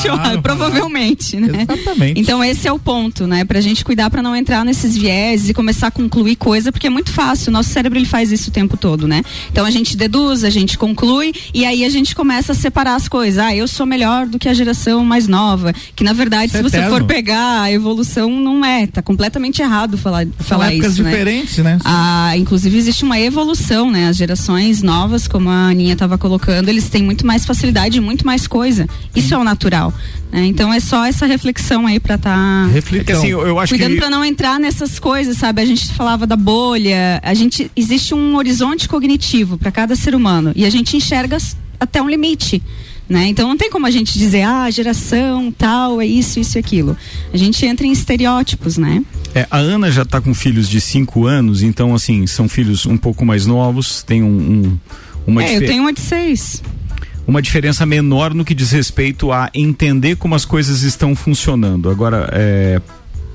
provavelmente, né? Exatamente. Então esse é o ponto, né? Pra gente cuidar pra não entrar nesses viés e começar a concluir coisa, porque é muito fácil. O nosso cérebro ele faz isso o tempo todo, né? Então a gente deduz, a gente conclui e aí a gente começa a separar as coisas. Ah, eu sou melhor do que a geração mais nova. Que na verdade, Isso se é você eterno. for pegar a evolução, não é. Tá completamente errado falar, São falar épocas isso, né? diferentes, né? Ah, inclusive existe uma evolução, né? As gerações novas, como a Aninha estava colocando, eles têm muito mais facilidade e muito mais coisa. Isso é o natural. né? Então é só essa reflexão aí pra tá É que Reflexão. assim, eu, eu acho cuidando que. pra não entrar nessas coisas, sabe? A gente falava da bolha, a gente existe um horizonte cognitivo pra cada ser humano e a gente enxerga até um limite. Né? Então não tem como a gente dizer, ah, geração tal, é isso, isso e aquilo. A gente entra em estereótipos, né? É, a Ana já está com filhos de 5 anos, então assim, são filhos um pouco mais novos, tem um, um, Uma é, eu dife- tenho uma de seis. uma diferença menor no que diz respeito a entender como as coisas estão funcionando. Agora, é,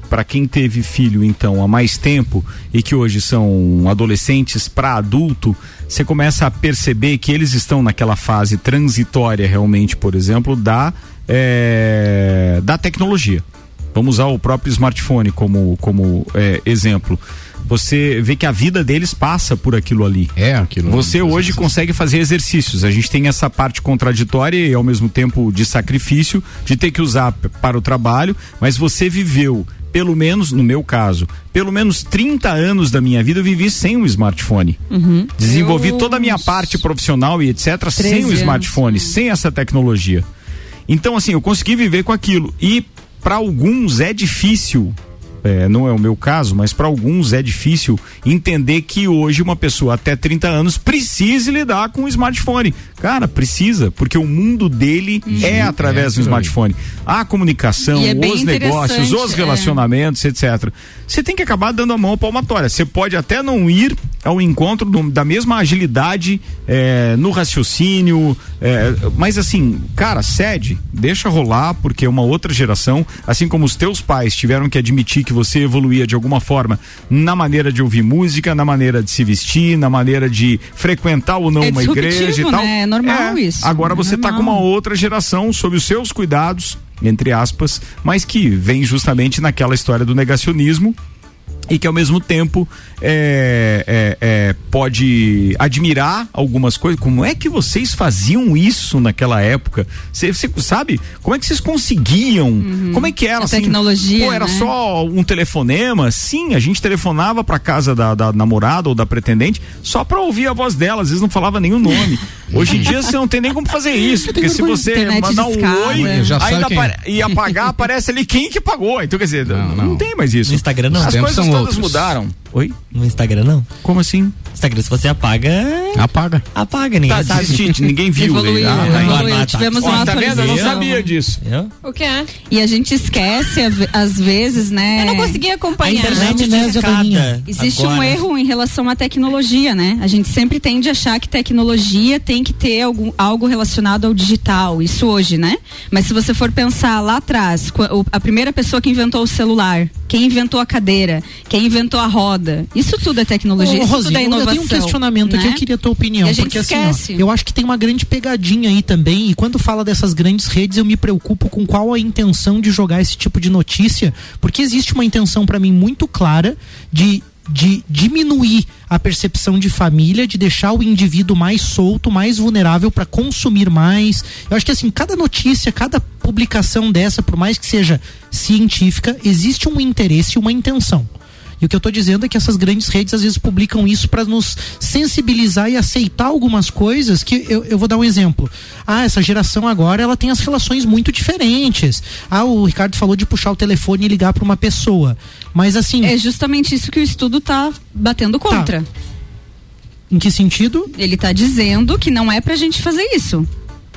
para quem teve filho então há mais tempo e que hoje são adolescentes para adulto, você começa a perceber que eles estão naquela fase transitória realmente, por exemplo, da é, da tecnologia. Vamos usar o próprio smartphone como como é, exemplo. Você vê que a vida deles passa por aquilo ali. É aquilo. Você hoje consegue fazer exercícios. A gente tem essa parte contraditória e ao mesmo tempo de sacrifício de ter que usar para o trabalho, mas você viveu pelo menos, no meu caso, pelo menos 30 anos da minha vida eu vivi sem um smartphone. Uhum. Desenvolvi toda a minha parte profissional e etc. sem 13 o anos. smartphone, sem essa tecnologia. Então, assim, eu consegui viver com aquilo. E para alguns é difícil. É, não é o meu caso, mas para alguns é difícil entender que hoje uma pessoa até 30 anos precise lidar com o smartphone. Cara, precisa, porque o mundo dele é através do smartphone. A comunicação, é os negócios, os é. relacionamentos, etc. Você tem que acabar dando a mão palmatória. Você pode até não ir ao encontro do- da mesma agilidade é, no raciocínio, é, mas assim, cara, cede, deixa rolar, porque é uma outra geração, assim como os teus pais tiveram que admitir que você evoluía de alguma forma na maneira de ouvir música, na maneira de se vestir, na maneira de frequentar ou não É uma igreja e tal. né? É normal isso. Agora É você tá com uma outra geração sob os seus cuidados, entre aspas, mas que vem justamente naquela história do negacionismo e que ao mesmo tempo é, é, é, pode admirar algumas coisas. Como é que vocês faziam isso naquela época? Você sabe? Como é que vocês conseguiam? Como é que era? A assim? tecnologia, Pô, era né? só um telefonema? Sim, a gente telefonava pra casa da, da namorada ou da pretendente só pra ouvir a voz dela. Às vezes não falava nenhum nome. Hoje em dia você não tem nem como fazer isso, porque se você mandar um oi, Já sabe ainda quem é. e apagar, aparece ali quem que pagou. Então, quer dizer, não, não. tem mais isso. No Instagram não. As coisas são todas outros. mudaram. Oi? No Instagram não. Como assim? Instagram, se você apaga. Apaga. Apaga, ninguém Tá, sabe. ninguém viu. Evoluiu, Ah, tá. evoluiu. Ah, tá. Tivemos Ó, uma tá vendo? Eu não sabia disso. Eu? O que é? E a gente esquece, a às vezes, né? Eu não consegui A acompanhar. internet Amnésia discada. daninha. Existe um Agora. erro em relação à tecnologia, né? A gente sempre tende a achar que tecnologia tem que ter algum, algo relacionado ao digital, isso hoje, né? Mas se você for pensar lá atrás, a primeira pessoa que inventou o celular, quem inventou a cadeira, quem inventou a roda, isso tudo é tecnologia, Ô, isso Rosinha, tudo é eu inovação. tenho um questionamento aqui, né? eu queria a tua opinião. E a porque assim, esquece. ó, eu acho que tem uma grande pegadinha aí também, e quando fala dessas grandes redes, eu me preocupo com qual a intenção de jogar esse tipo de notícia, porque existe uma intenção para mim muito clara de de diminuir a percepção de família, de deixar o indivíduo mais solto, mais vulnerável para consumir mais. Eu acho que assim, cada notícia, cada publicação dessa, por mais que seja científica, existe um interesse e uma intenção. E o que eu tô dizendo é que essas grandes redes às vezes publicam isso para nos sensibilizar e aceitar algumas coisas que eu, eu vou dar um exemplo. Ah, essa geração agora ela tem as relações muito diferentes. Ah, o Ricardo falou de puxar o telefone e ligar para uma pessoa. Mas assim, É justamente isso que o estudo tá batendo contra. em que sentido? Ele tá dizendo que não é pra gente fazer isso.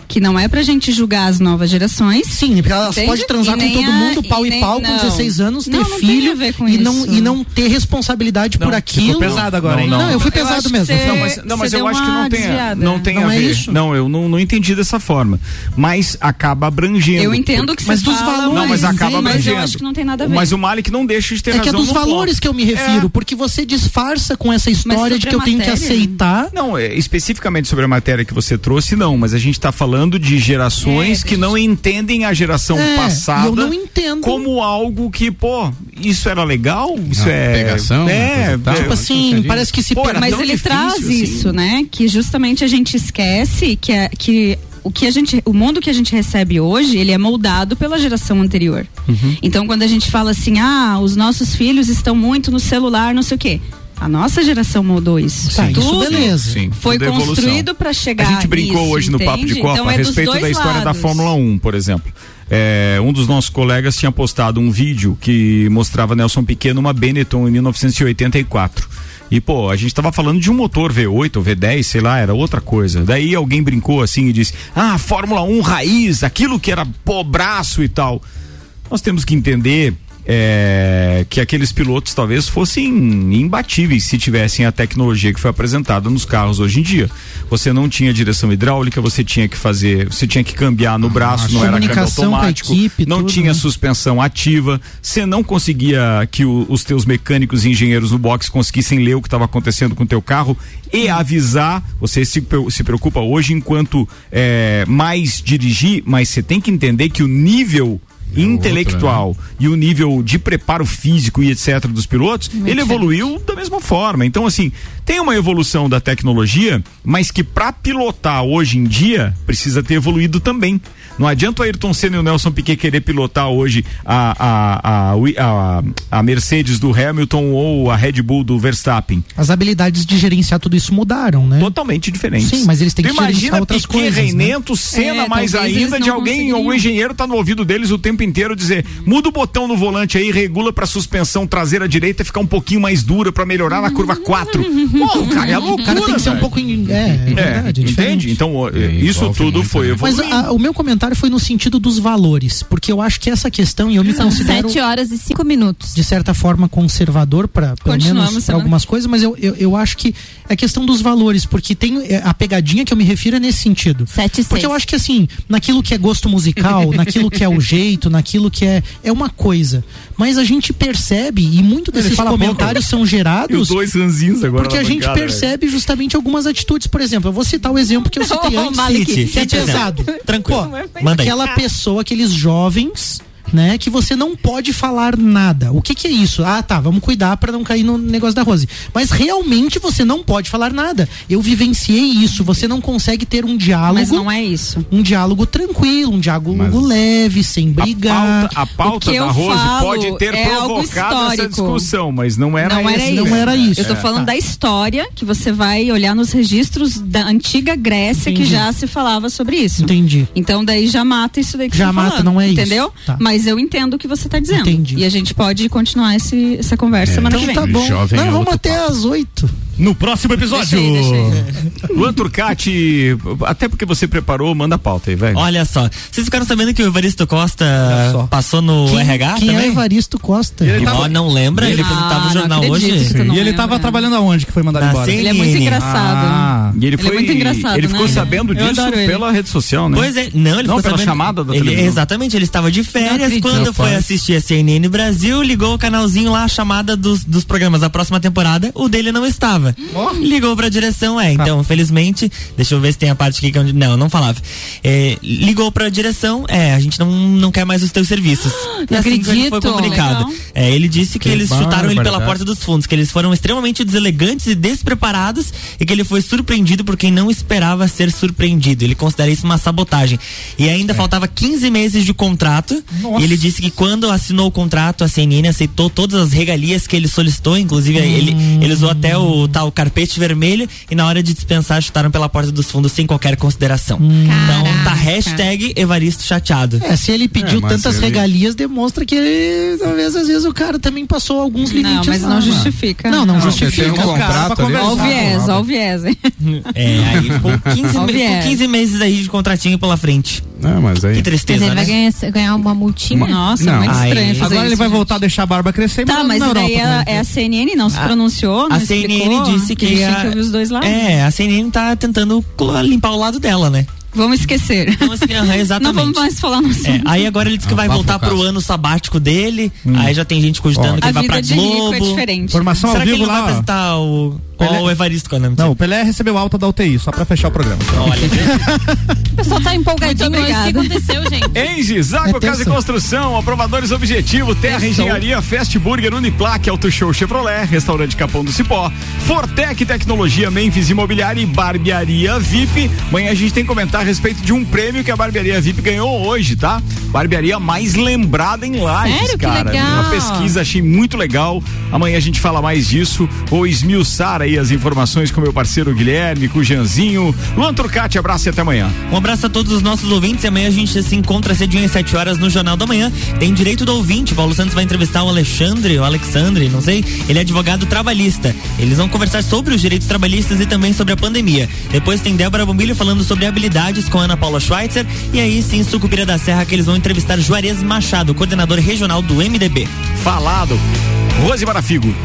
Que não é pra gente julgar as novas gerações. Sim, porque elas Entende? podem transar E com todo a- mundo, pau e, nem- pau, com não. 16 anos, ter Não, não filho a ver com e, não, isso. e não ter responsabilidade por aquilo. ficou pesado agora, hein? Não, Não, eu fui eu pesado acho mesmo. que cê- Não, mas, não, mas eu acho que não tem, não tem Não a é ver. isso? Não, eu não, não entendi dessa forma. Mas acaba abrangendo. Eu entendo que Mas você dos fala, valores, Não, mas acaba mas abrangendo. eu acho que não tem nada a ver. Mas o Malik não deixa de ter É que é razão dos no valores que eu me refiro, porque você disfarça com essa história de que eu tenho que aceitar. Não, é, especificamente sobre a matéria que você trouxe, não, mas a gente está falando de gerações É, que não entendem a geração É, passada eu não entendo. como algo que, pô, isso era legal, isso Uma é. pegação, é, coisa e tal. é, Tipo assim, parece que se Pô, era Mas tão ele difícil, traz assim. isso, né? Que justamente a gente esquece que, é, que o que a gente, o mundo que a gente recebe hoje, ele é moldado pela geração anterior. Uhum. Então, quando a gente fala assim, ah, os nossos filhos estão muito no celular, não sei o quê. A nossa geração moldou isso. Tá, isso Tudo beleza. Sim, foi tudo é construído para chegar A gente brincou nisso, hoje no Papo de entende? Copa Então, a é dos respeito da história da lados. Fórmula 1, por exemplo. É, um dos nossos colegas tinha postado um vídeo que mostrava Nelson Piquet numa Benetton em 1984. E, pô, a gente tava falando de um motor V8 ou V10, sei lá, era outra coisa. Daí alguém brincou assim e disse: Ah, Fórmula 1 raiz, aquilo que era pô, braço e tal. Nós temos que entender é, que aqueles pilotos talvez fossem imbatíveis se tivessem a tecnologia que foi apresentada nos carros hoje em dia. Você não tinha direção hidráulica, você tinha que fazer, você tinha que cambiar no braço, não era câmbio automático, equipe, não tudo, tinha né? suspensão ativa, você não conseguia que o- os teus mecânicos e engenheiros no box conseguissem ler o que estava acontecendo com o teu carro e avisar. Você se, se preocupa hoje enquanto é, mais dirigir, mas você tem que entender que o nível intelectual e o nível de preparo físico e etc dos pilotos, Muito ele evoluiu da mesma forma. Então assim, tem uma evolução da tecnologia, mas que para pilotar hoje em dia precisa ter evoluído também. Não adianta o Ayrton Senna e o Nelson Piquet querer pilotar hoje a, a, a, a, a Mercedes do Hamilton ou a Red Bull do Verstappen. As habilidades de gerenciar tudo isso mudaram, né? Totalmente diferentes. Sim, mas eles têm que gerenciar imagina outras Piquet, coisas. né? Reinento, Senna É, mais ainda de alguém, conseguiriam. algum engenheiro tá no ouvido deles o tempo inteiro dizer, muda o botão no volante aí, regula pra suspensão traseira direita ficar um pouquinho mais dura pra melhorar na curva 4. Pô, cara, é loucura. O cara tem que ser um pouco. em- É, é verdade. é diferente. entende? Então, ó, isso tudo foi Mas evoluindo. o meu comentário foi no sentido dos valores, porque eu acho que essa questão, e eu me São considero. sete horas e cinco minutos. de certa forma conservador para pelo menos para né? algumas coisas, mas eu, eu, eu acho que é questão dos valores, porque tem é, a pegadinha que eu me refiro é nesse sentido. porque eu acho que assim, naquilo que é gosto musical, naquilo que é o jeito, naquilo que é é uma coisa, mas a gente percebe e muito desses fala comentários pouco. são gerados E os dois ranzinhos agora porque a gente bancada, percebe justamente algumas atitudes, por exemplo, eu vou citar o exemplo que eu citei Ô, antes, Malik, que é cite exemplo. pesado. Tranquilo. Manda aí. aquela pessoa, aqueles jovens, né, que você não pode falar nada. O que que é isso? Ah, tá, vamos cuidar para não cair no negócio da Rose. Mas realmente você não pode falar nada. Eu vivenciei isso, você não consegue ter um diálogo. Mas não é isso. Um diálogo tranquilo, um diálogo leve, sem brigar. A pauta O que da eu Rose falo pode ter é provocado essa discussão, mas não era não era isso. Não era isso. Eu tô É, falando tá. da história que você vai olhar nos registros da antiga Grécia Entendi. que já se falava sobre isso. Entendi. Então daí já mata isso daí que Já você tá mata, falando, não é isso. Entendeu? Tá. Mas eu entendo o que você tá dizendo. Entendi. E a gente pode continuar esse, essa conversa semana que vem. Então tá bom. não, vamos até às oito. No próximo episódio. Deixa aí, deixa Luan Turcati, até porque você preparou, manda a pauta aí, velho. Olha só, vocês ficaram sabendo que o Evaristo Costa passou no Quem, RH quem é também? Evaristo Costa? Ele tava- não lembra? Ele tava no jornal hoje. E ele tava trabalhando aonde que foi mandado Na embora? Ele é muito engraçado. Ah. E ele, Ele é foi, muito engraçado, Ele ficou né? sabendo Eu disso ele. pela rede social, né? Pois é, não, ele não ficou pela sabendo- chamada da ele, televisão. Exatamente, ele estava de férias acredito. quando foi assistir a CNN Brasil, ligou o canalzinho lá, a chamada dos, dos programas da próxima temporada, o dele não estava. Ligou pra direção, é, então, felizmente, deixa eu ver se tem a parte aqui que eu, não, não falava. É, ligou pra direção, é, a gente não, não quer mais os teus serviços. E Não assim ele foi acredito. comunicado. Legal. É, ele disse que, Que eles chutaram ele pela porta dos fundos, que eles foram extremamente deselegantes e despreparados e que ele foi surpreendido por quem não esperava ser surpreendido. Ele considera isso uma sabotagem. E ainda faltava 15 meses de contrato. E ele disse que quando assinou o contrato, a CNN aceitou todas as regalias que ele solicitou, inclusive ele, ele usou até o tal carpete vermelho e na hora de dispensar chutaram pela porta dos fundos sem qualquer consideração. Então tá hashtag Evaristo chateado. É, se ele pediu É, mas tantas ele- regalias, demonstra que ele, talvez às vezes o cara também passou alguns Não, limites. mas lá, não justifica. Não, não, Não, justifica. um o cara pra Ó o viés, ó o viés. hein? É, aí ficou 15, Ó o me- viés. ficou 15 meses aí de contratinho pela frente. Não, mas aí. Que Mas tristeza, ele vai né? ganhar, ganhar uma Nossa, Não. muito estranho fazer Agora ele vai gente. voltar a deixar a barba crescer Tá, mas na daí Europa, é, né? é a CNN não se A- pronunciou, não a CNN disse que eles a- tinham que ouvir os dois lados. É, a CNN tá tentando limpar o lado dela, né? Vamos esquecer. Vamos esque- aham, exatamente. Não vamos mais falar no assunto. É, aí agora ele disse que vai Abafa voltar pro ano sabático dele. Aí já tem gente cogitando Ó. que A ele vai pra de rico Globo. é diferente. Informação Será ao que ele vivo não vai lá. ó. apresentar o, Pelé- o Evaristo quando Não, o Pelé recebeu alta da UTI, só pra fechar o programa. Olha, pessoal tá empolgadinho Muito hoje. O que obrigada. aconteceu, gente? Engie, Zago É Casa e. Construção, aprovadores Objetivo, Terra Engenharia, Fast Burger, Uniplaque, Auto Show Chevrolet, Restaurante Capão do Cipó, Fortec Tecnologia, Memphis Imobiliária e Barbearia VIP. Amanhã a gente tem que comentar a respeito de um prêmio que a Barbearia VIP ganhou hoje, tá? Barbearia mais lembrada em Lages, Sério? Que cara. legal. Uma pesquisa, achei muito legal. Amanhã a gente fala mais disso. Vou esmiuçar aí as informações com meu parceiro Guilherme, com o Janzinho. Luan Turcati, abraço e até amanhã. um abraço. Abraço a todos os nossos ouvintes e amanhã a gente se encontra cedinho às 7 horas no Jornal da Manhã. Tem direito do ouvinte. Paulo Santos vai entrevistar o Alexandre, o Alexandre, não sei. Ele é advogado trabalhista. Eles vão conversar sobre os direitos trabalhistas e também sobre a pandemia. Depois tem Débora Bombilho falando sobre habilidades com Ana Paula Schweitzer. E aí sim, Sucupira da Serra, que eles vão entrevistar Juarez Machado, coordenador regional do MDB. Falado. Rose Marafigo.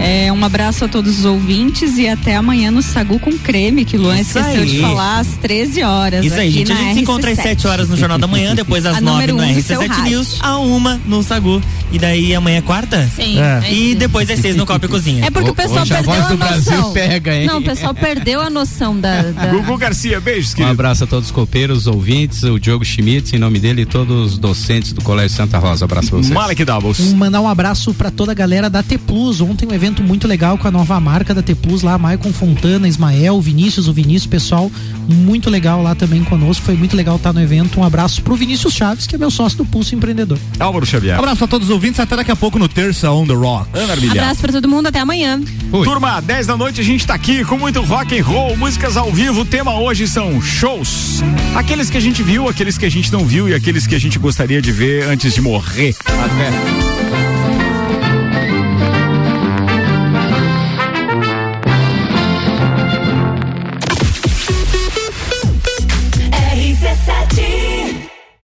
É, um abraço a todos os ouvintes e até amanhã no Sagu com Creme, que Luan Isso esqueceu de aí. falar às 13 horas. Isso aí, gente. A gente se encontra às RC7. 7 horas no Jornal da Manhã, depois às A 9 número no um do seu RC7 rádio. News, a uma no Sagu. E daí amanhã é quarta? Sim, É. é E depois às 6 no Copa e Cozinha. É porque o pessoal Hoje a perdeu voz a do noção. Brasil pega, hein? Não, o pessoal perdeu a noção da. da- Gugu Garcia, beijos, Um querido. abraço a todos os copeiros, ouvintes, o Diogo Schmitz, em nome dele, e todos os docentes do Colégio Santa Rosa. Abraço pra vocês. Malek Doubles. Um, mandar um abraço pra toda a galera da T Plus. Ontem um evento muito legal com a nova marca da T Plus lá, Maicon Fontana, Ismael, Vinícius, o Vinícius, pessoal muito legal lá também conosco. Foi muito legal estar no evento. Um abraço pro Vinícius Chaves, que é meu sócio do Pulso Empreendedor. Álvaro Xavier. Abraço a todos os ouvintes, até daqui a pouco no Terça On The Rock. Ana Armiliato. Abraço pra todo mundo, até amanhã. Turma, 10 da noite a gente tá aqui com muito rock and roll, músicas ao vivo. O tema hoje são shows. Aqueles que a gente viu, aqueles que a gente não viu e aqueles que a gente gostaria de ver antes de morrer. Até.